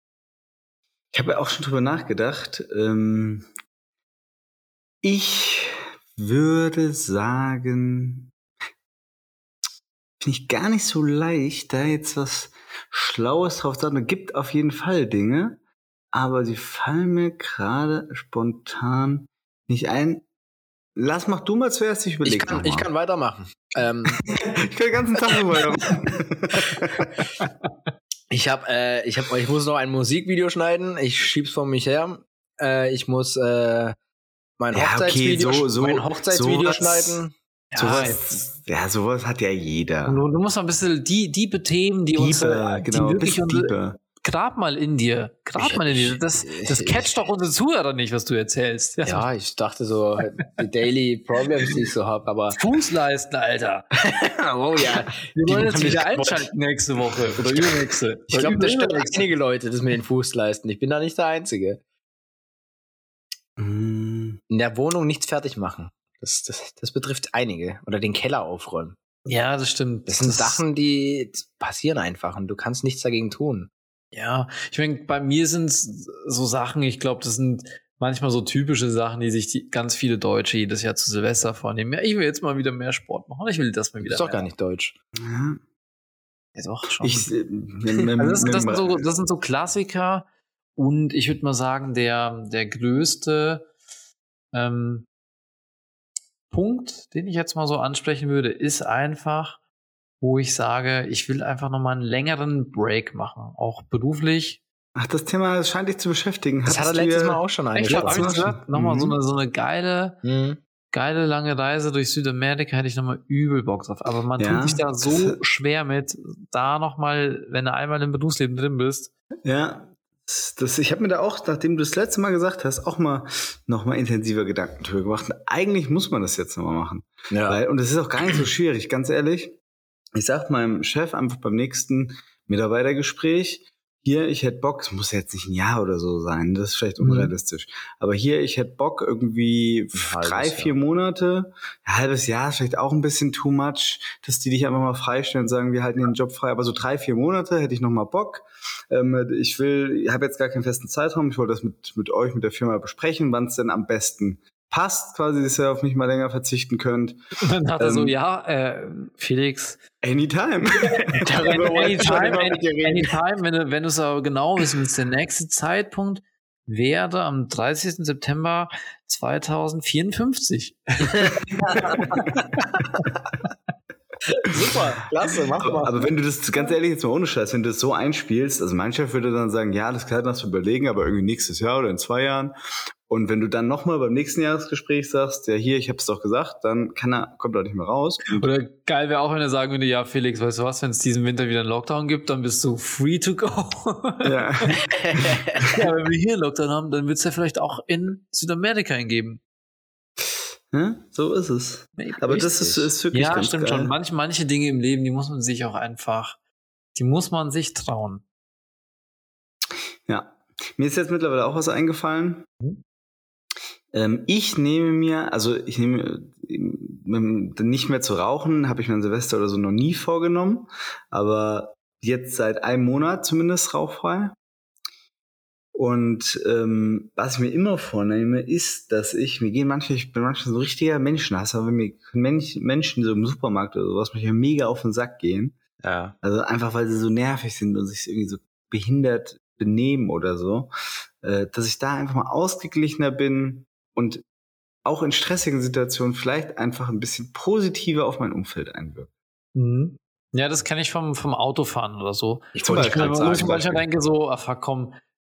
ich habe ja auch schon drüber nachgedacht. Ähm, ich würde sagen, finde ich gar nicht so leicht, da jetzt was Schlaues drauf zu sagen. Es gibt auf jeden Fall Dinge, aber sie fallen mir gerade spontan nicht ein. Lass, mach du mal zuerst, ich überlege Ich kann, ich kann weitermachen. Ähm, ich kann den ganzen Tag so weitermachen. ich habe, äh, ich habe, ich muss noch ein Musikvideo schneiden. Ich schieb's von mich her. Äh, ich muss äh, mein Ja, okay, Hochzeitsvideo, so- so- mein Hochzeitsvideo sowas- schneiden. Ja, sowas, ja, sowas hat ja jeder. Du, du musst mal ein bisschen die, diebe Themen, die uns, Deeper, äh, genau, die ein wirklich bisschen unsere. Grab mal in dir, grab Ich- mal in dir. Das, das catcht doch unsere Zuhörer nicht, was du erzählst. Das Ja, ich dachte so, die Daily Problems, die ich so habe, aber Fußleisten, Alter. oh ja. Wir Die wollen jetzt wieder einschalten nächste Woche oder übernächste. Ich glaube, das stört einige Leute, das mit den Fußleisten. Ich bin da nicht der Einzige. Mm, In der Wohnung nichts fertig machen. Das, das, das betrifft einige. Oder den Keller aufräumen. Ja, das stimmt. Das sind Sachen, die passieren einfach und du kannst nichts dagegen tun. Ja, ich meine, bei mir sind es so Sachen, ich glaube, das sind manchmal so typische Sachen, die sich die, ganz viele Deutsche jedes Jahr zu Silvester vornehmen. Ja, ich will jetzt mal wieder mehr Sport machen. Ich will das mal Das wieder ist doch gar nicht deutsch. ja, Ja, doch, schon. ich, äh, also das, sind so, das sind so Klassiker und ich würde mal sagen, der, der größte ähm, Punkt, den ich jetzt mal so ansprechen würde, ist einfach, wo ich sage, ich will einfach nochmal einen längeren Break machen, auch beruflich. Ach, das Thema scheint dich zu beschäftigen. Das hat er Hattest du letztes Mal auch schon Ich glaube, hab ich angesprochen. gesagt, nochmal so, Mhm. eine, so eine geile, Mhm. geile lange Reise durch Südamerika hätte ich nochmal übel Bock drauf. Aber man Ja, tut sich da so schwer mit, da nochmal, wenn du einmal im Berufsleben drin bist. Ja, das, ich habe mir da auch, nachdem du das letzte Mal gesagt hast, auch mal noch mal intensiver Gedanken drüber gemacht. Und eigentlich muss man das jetzt noch mal machen. Ja. Weil, und es ist auch gar nicht so schwierig, ganz ehrlich. Ich sag meinem Chef einfach beim nächsten Mitarbeitergespräch, hier, ich hätte Bock, es muss jetzt nicht ein Jahr oder so sein, das ist vielleicht Mhm. unrealistisch. Aber hier, ich hätte Bock, irgendwie drei, Jahr. vier Monate, ein halbes Jahr, ist vielleicht auch ein bisschen too much, dass die dich einfach mal freistellen und sagen, wir halten den Job frei. Aber so drei, vier Monate hätte ich noch mal Bock. Ähm, ich will, ich habe jetzt gar keinen festen Zeitraum, ich wollte das mit, mit euch, mit der Firma besprechen, wann es denn am besten passt, quasi, dass ihr auf mich mal länger verzichten könnt. Und dann hat er so, Ähm, ja, äh, Felix, Anytime. Anytime, reden. anytime, wenn du, wenn du es aber genau wissen willst, der nächste Zeitpunkt wäre am 30. September 2054. Super, klasse, mach Aber, aber wenn du das ganz ehrlich jetzt mal ohne Scheiß, wenn du das so einspielst, also mein Chef würde dann sagen, ja, das kann das überlegen, aber irgendwie nächstes Jahr oder in zwei Jahren. Und wenn du dann nochmal beim nächsten Jahresgespräch sagst, ja hier, ich habe es doch gesagt, dann kann er, kommt er nicht mehr raus. Oder geil wäre auch, wenn er sagen würde, ja, Felix, weißt du was, wenn es diesen Winter wieder einen Lockdown gibt, dann bist du free to go. ja. ja, wenn wir hier einen Lockdown haben, dann wird es ja vielleicht auch in Südamerika hingeben. Ja, so ist es. Aber das ist, ist wirklich Ja, ganz stimmt geil. schon. Manche, manche Dinge im Leben, die muss man sich auch einfach, die muss man sich trauen. Ja. Mir ist jetzt mittlerweile auch was eingefallen. Mhm. Ähm, ich nehme mir, also ich nehme ähm, nicht mehr zu rauchen, habe ich mir an Silvester oder so noch nie vorgenommen, aber jetzt seit einem Monat zumindest rauchfrei. Und ähm, was ich mir immer vornehme, ist, dass ich, mir gehen manche, ich bin manchmal so richtiger Menschenhasser, wenn mir Mensch, Menschen so im Supermarkt oder sowas mich mega auf den Sack gehen. Ja. Also einfach, weil sie so nervig sind und sich irgendwie so behindert benehmen oder so, äh, dass ich da einfach mal ausgeglichener bin und auch in stressigen Situationen vielleicht einfach ein bisschen positiver auf mein Umfeld einwirke. Mhm. Ja, das kenne ich vom, vom Autofahren oder so. Ich Zum Beispiel. gerade Wo ich manchmal denke so, ach fuck, komm.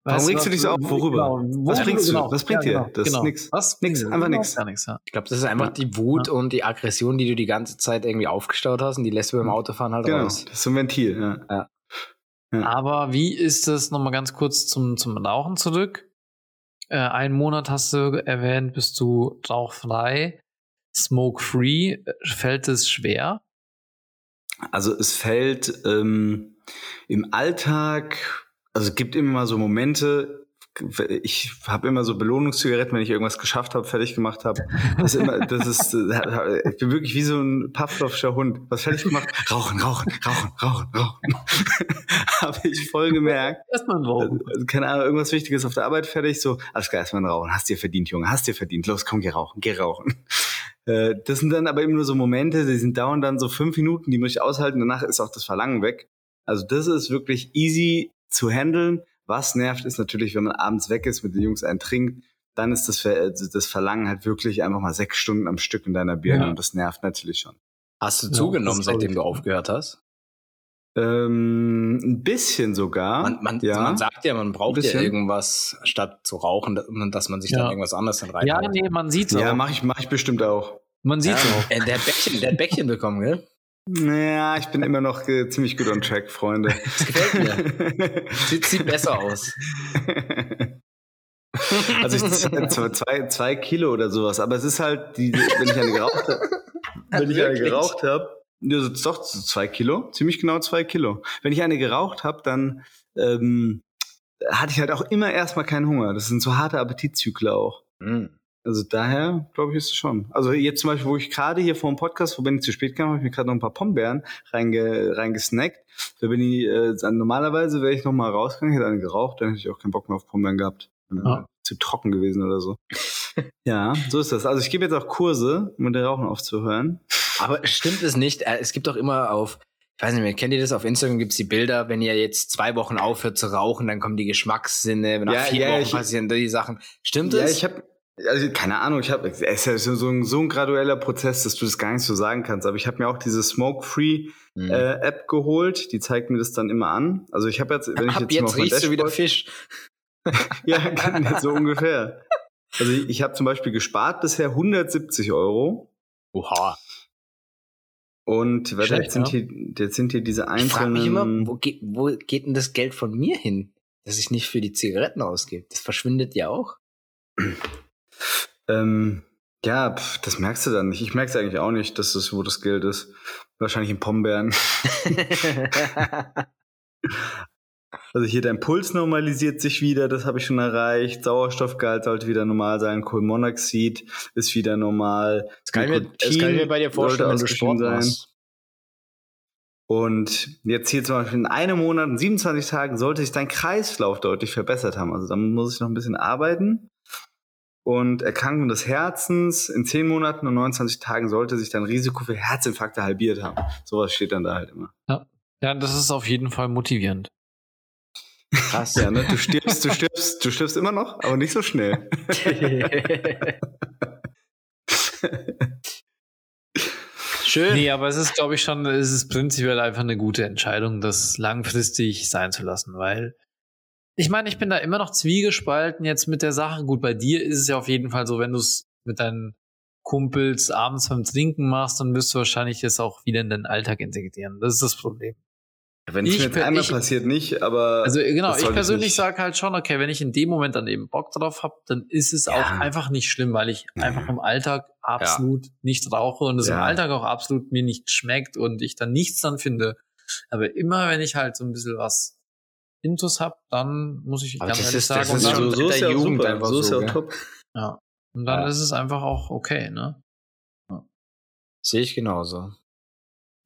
Warum regst du dich so auf? Worüber? Was worüber- bringst du? genau. Was bringt dir? genau, Das ist genau. nix. Was Nix, dir? einfach nix. Gar nichts, ja. ich glaube, das ist einfach Ja. die Wut und die Aggression, die du die ganze Zeit irgendwie aufgestaut hast und die lässt du beim Autofahren halt Genau, raus. das ist so ein Ventil. Ja. Aber wie ist es, nochmal ganz kurz zum, zum Rauchen zurück? Äh, einen Monat hast du erwähnt, bist du rauchfrei, smoke-free. Fällt es schwer? Also es fällt ähm, im Alltag, also es gibt immer mal so Momente, ich habe immer so Belohnungszigaretten, wenn ich irgendwas geschafft habe, fertig gemacht habe. Das ist immer, das ist, äh, ich bin wirklich wie so ein Pavlovscher Hund. Was fertig gemacht? Rauchen, rauchen, rauchen, rauchen, rauchen. habe ich voll gemerkt. Erstmal ein Rauchen. Also, keine Ahnung, irgendwas Wichtiges auf der Arbeit fertig, so, alles klar, erstmal ein Rauchen. Hast dir verdient, Junge, hast dir verdient. Los, komm, geh rauchen, geh rauchen. Äh, Das sind dann aber eben nur so Momente, die sind dauern dann so fünf Minuten, die muss ich aushalten, danach ist auch das Verlangen weg. Also das ist wirklich easy zu handeln. Was nervt, ist natürlich, wenn man abends weg ist, mit den Jungs einen trinkt, dann ist das, Ver also das Verlangen halt wirklich einfach mal sechs Stunden am Stück in deiner Birne Ja. und das nervt natürlich schon. Hast du Ja, zugenommen, seitdem du aufgehört hast? Ähm, ein bisschen sogar. Man, man, ja. man sagt ja, man braucht ja irgendwas statt zu rauchen, dass- man sich Ja. dann irgendwas anderes dann rein. Ja, nee, man sieht's ja, auch. mache ich, mach ich bestimmt auch. Man ja, sieht's auch. äh, der Bäckchen, der hat Bäckchen bekommen, gell? Naja, ich bin immer noch äh, ziemlich gut on track, Freunde. Das gefällt mir. Sieht, sieht besser aus. Also ich z- zwei, zwei Kilo oder sowas, aber es ist halt, die, wenn ich eine geraucht habe, wenn ich eine geraucht habe, ja, so- doch zwei Kilo, ziemlich genau zwei Kilo. Wenn ich eine geraucht habe, dann ähm, hatte ich halt auch immer erstmal keinen Hunger. Das sind so harte Appetitzykler auch. Hm. Also daher glaube ich ist es schon. Also jetzt zum Beispiel, wo ich gerade hier vor dem Podcast, wo Benny zu spät kam, habe ich mir gerade noch ein paar Pombeeren reinge, reingesnackt. Da bin ich, äh, normalerweise wäre ich noch mal rausgegangen, hätte eine geraucht, dann hätte ich auch keinen Bock mehr auf Pombeeren gehabt. Ja. Zu trocken gewesen oder so. ja, so ist das. Also ich gebe jetzt auch Kurse, um mit dem Rauchen aufzuhören. Aber stimmt es nicht? Äh, Es gibt doch immer auf, ich weiß nicht mehr, kennt ihr das? Auf Instagram gibt's die Bilder, wenn ihr jetzt zwei Wochen aufhört zu rauchen, dann kommen die Geschmackssinne, nach Ja, vier ja, Wochen ich- passieren die Sachen. Stimmt Ja, es? ich habe also keine Ahnung, ich habe es ist ja so, ein, so ein gradueller Prozess, dass du das gar nicht so sagen kannst, aber ich habe mir auch diese Smoke-Free Hm. äh, App geholt, die zeigt mir das dann immer an. Also ich habe jetzt wenn ich Ab jetzt, mal jetzt mein riechst du wieder Fisch. Ja, so ungefähr. Also ich, ich habe zum Beispiel gespart bisher 170 Euro. Oha. Und warte, jetzt, sind ja. hier, jetzt sind hier diese Ich frage mich immer, einzelnen. wo geht, wo geht denn das Geld von mir hin, dass ich nicht für die Zigaretten ausgebe? Das verschwindet ja auch. Ähm, ja, pf, das merkst du dann nicht. Ich merke es eigentlich auch nicht, dass das, wo das Geld ist. Wahrscheinlich in Pombeeren. Also hier dein Puls normalisiert sich wieder, das habe ich schon erreicht. Sauerstoffgehalt sollte wieder normal sein. Kohlenmonoxid ist wieder normal. Das kann, ich mir, das kann ich mir bei dir vorstellen, wenn du machst. Und jetzt hier zum Beispiel in einem Monat und 27 Tagen sollte sich dein Kreislauf deutlich verbessert haben. Also da muss ich noch ein bisschen arbeiten. Und Erkrankung des Herzens in 10 Monaten und 29 Tagen sollte sich dein Risiko für Herzinfarkte halbiert haben. Sowas steht dann da halt immer. Ja, das ist auf jeden Fall motivierend. Krass. Ja, ne? Du stirbst, du stirbst, du stirbst immer noch, aber nicht so schnell. Schön. Nee, aber es ist, glaube ich, schon, es ist prinzipiell einfach eine gute Entscheidung, das langfristig sein zu lassen, weil ich meine, ich bin da immer noch zwiegespalten jetzt mit der Sache. Gut, bei dir ist es ja auf jeden Fall so, wenn du es mit deinen Kumpels abends beim Trinken machst, dann wirst du wahrscheinlich das auch wieder in deinen Alltag integrieren. Das ist das Problem. Wenn es Ich mir jetzt einmal ich- passiert, nicht, aber. Also genau, das ich persönlich sage halt schon, okay, wenn ich in dem Moment dann eben Bock drauf habe, dann ist es Ja. auch einfach nicht schlimm, weil ich Ja. einfach im Alltag absolut nicht rauche und es im Ja. Alltag auch absolut mir nicht schmeckt und ich dann nichts dann finde. Aber immer wenn ich halt so ein bisschen was Intus hab, dann muss ich Aber ganz das ehrlich ist- sagen, das ist dann, so, so ist der ja Jugend super, einfach so ist so, ja auch gell? top. ja. Und dann Ja. ist es einfach auch okay, ne? Sehe ich genauso.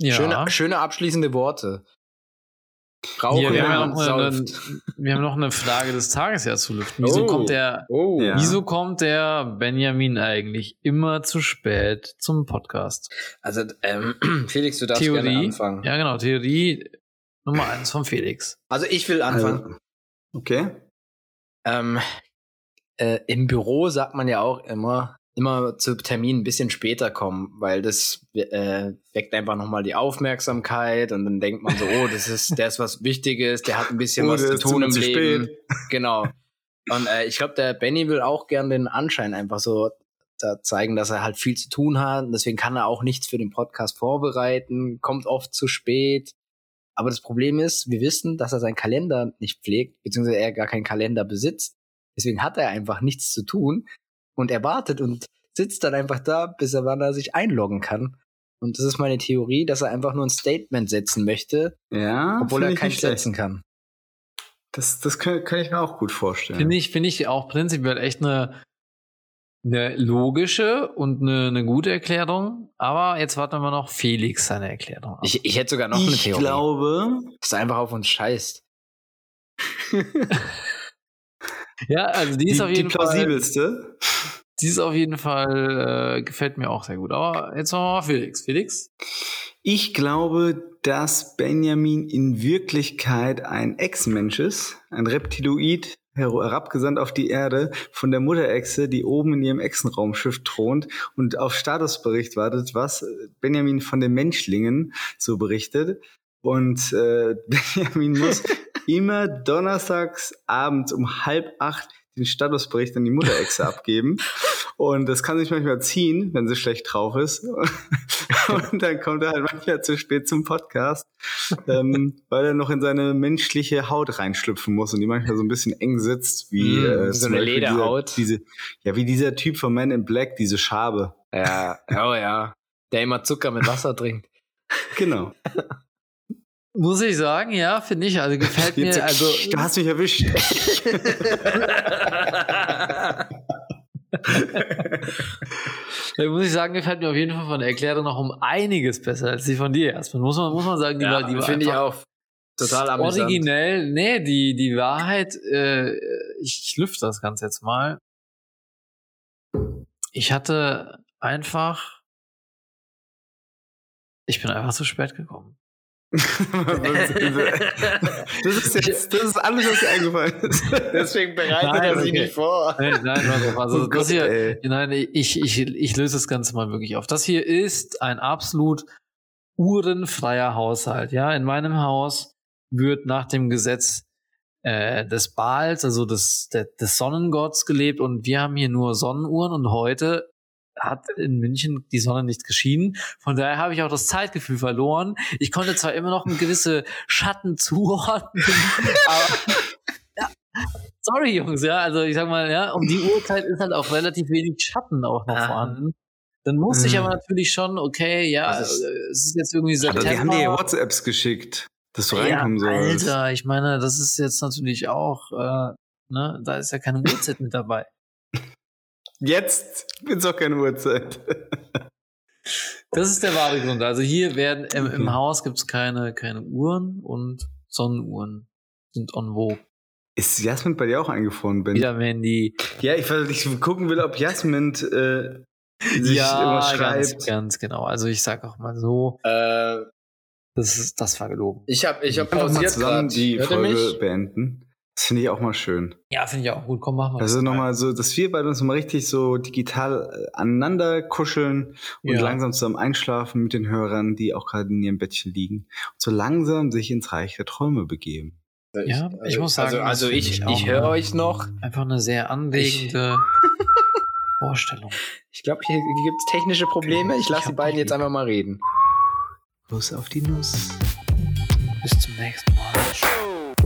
Ja. Schöne, schöne abschließende Worte. Rauchen Hier, wir, haben ja noch eine, wir haben noch eine Frage des Tages ja zu lüften. Wieso Oh. kommt der Oh. Ja. Wieso kommt der Benjamin eigentlich immer zu spät zum Podcast? Also, ähm, Felix, du darfst gerne Theorie. anfangen. Ja, genau. Theorie Nummer eins von Felix. Also, ich will anfangen. Also, okay. Ähm, äh, Im Büro sagt man ja auch immer, immer zu Terminen ein bisschen später kommen, weil das äh, weckt einfach nochmal die Aufmerksamkeit und dann denkt man so, oh, das ist, der ist was Wichtiges, der hat ein bisschen Oh, was zu tun im zu Leben. spät. Genau. Und äh, ich glaube, der Benny will auch gern den Anschein einfach so da zeigen, dass er halt viel zu tun hat. Und deswegen kann er auch nichts für den Podcast vorbereiten, kommt oft zu spät. Aber das Problem ist, wir wissen, dass er seinen Kalender nicht pflegt, beziehungsweise er gar keinen Kalender besitzt. Deswegen hat er einfach nichts zu tun und er wartet und sitzt dann einfach da, bis er wann er sich einloggen kann. Und das ist meine Theorie, dass er einfach nur ein Statement setzen möchte, Ja. obwohl er keins schlecht. setzen kann. Das, das kann, kann ich mir auch gut vorstellen. Finde ich, finde ich auch prinzipiell echt eine, eine logische und eine, eine gute Erklärung. Aber jetzt warten wir noch Felix seine Erklärung ab. Ich, ich hätte sogar noch eine ich Theorie. glaube, dass er einfach auf uns scheißt. ja, also die die, ist auf die jeden Fall, plausibelste. die ist auf jeden Fall, äh, gefällt mir auch sehr gut. Aber jetzt machen wir mal Felix. Felix? Ich glaube, dass Benjamin in Wirklichkeit ein Ex-Mensch ist, ein Reptiloid, herabgesandt auf die Erde von der Mutterechse, die oben in ihrem Echsenraumschiff thront und auf Statusbericht wartet, was Benjamin von den Menschlingen so berichtet. Und äh, Benjamin muss immer donnerstags abends um halb acht den Statusbericht an die Mutterechse abgeben. Und das kann sich manchmal ziehen, wenn sie schlecht drauf ist. Und dann kommt er halt manchmal zu spät zum Podcast, ähm, weil er noch in seine menschliche Haut reinschlüpfen muss und die manchmal so ein bisschen eng sitzt, wie Mm, äh, so eine Lederhaut. Dieser, diese, ja, wie dieser Typ von Man in Black, diese Schabe. Ja, oh ja. Der immer Zucker mit Wasser trinkt. Genau. Muss ich sagen, ja, finde ich. Also gefällt Jetzt, mir, also. du hast mich erwischt. Muss ich sagen, gefällt mir auf jeden Fall von der Erklärung noch um einiges besser als die von dir erstmal. Muss man, muss man sagen, die war, die war finde ich einfach auch total amüsant. originell. Nee, die, die Wahrheit, äh, ich, ich lüfte das Ganze jetzt mal. Ich hatte einfach, ich bin einfach zu spät gekommen. das ist jetzt, das ist alles, was dir eingefallen ist. Deswegen bereitet Nein, er sich okay. nicht vor. Nein, nein, auf, also Oh das Gott, hier, ey. nein, ich, ich, ich löse das Ganze mal wirklich auf. Das hier ist ein absolut uhrenfreier Haushalt. Ja, in meinem Haus wird nach dem Gesetz äh, des Baals, also des, des, des Sonnengotts gelebt und wir haben hier nur Sonnenuhren und heute hat in München die Sonne nicht geschienen. Von daher habe ich auch das Zeitgefühl verloren. Ich konnte zwar immer noch ein gewisse Schatten zuordnen, aber ja, sorry Jungs, ja, also ich sag mal, ja, um die Uhrzeit ist halt auch relativ wenig Schatten auch noch vorhanden. Dann musste ich aber natürlich schon, okay, ja, es ist jetzt irgendwie September. Aber die haben dir ja WhatsApps geschickt, dass du ja, reinkommen sollst. Alter, ich meine, das ist jetzt natürlich auch, äh, ne, da ist ja keine Uhrzeit mit dabei. Jetzt gibt's auch keine Uhrzeit. Das ist der wahre Grund. Also hier werden im, im Haus gibt's keine, keine Uhren und Sonnenuhren sind on vogue. Ist Jasmin bei dir auch eingefroren, Ben? Wieder wenn die. Ja, ich, weil ich gucken will, ob Jasmin äh, sich ja, irgendwas ganz, schreibt. ganz genau. Also ich sag auch mal so, Äh, das ist das war gelogen. ich habe ich hab Einfach mal pausiert zusammen gerade. die Hört Folge beenden. Das finde ich auch mal schön. Ja, finde ich auch gut. Komm, machen wir Also das. nochmal so, dass wir beide uns mal richtig so digital äh, aneinander kuscheln und Ja. langsam zusammen einschlafen mit den Hörern, die auch gerade in ihrem Bettchen liegen. Und so langsam sich ins Reich der Träume begeben. Ja, ich muss sagen, Also, also ich, ich ich höre euch noch. Einfach eine sehr anregende Vorstellung. Ich glaube, hier gibt es technische Probleme. Ich lasse die beiden jetzt einfach mal reden. Los auf die Nuss. Bis zum nächsten Mal.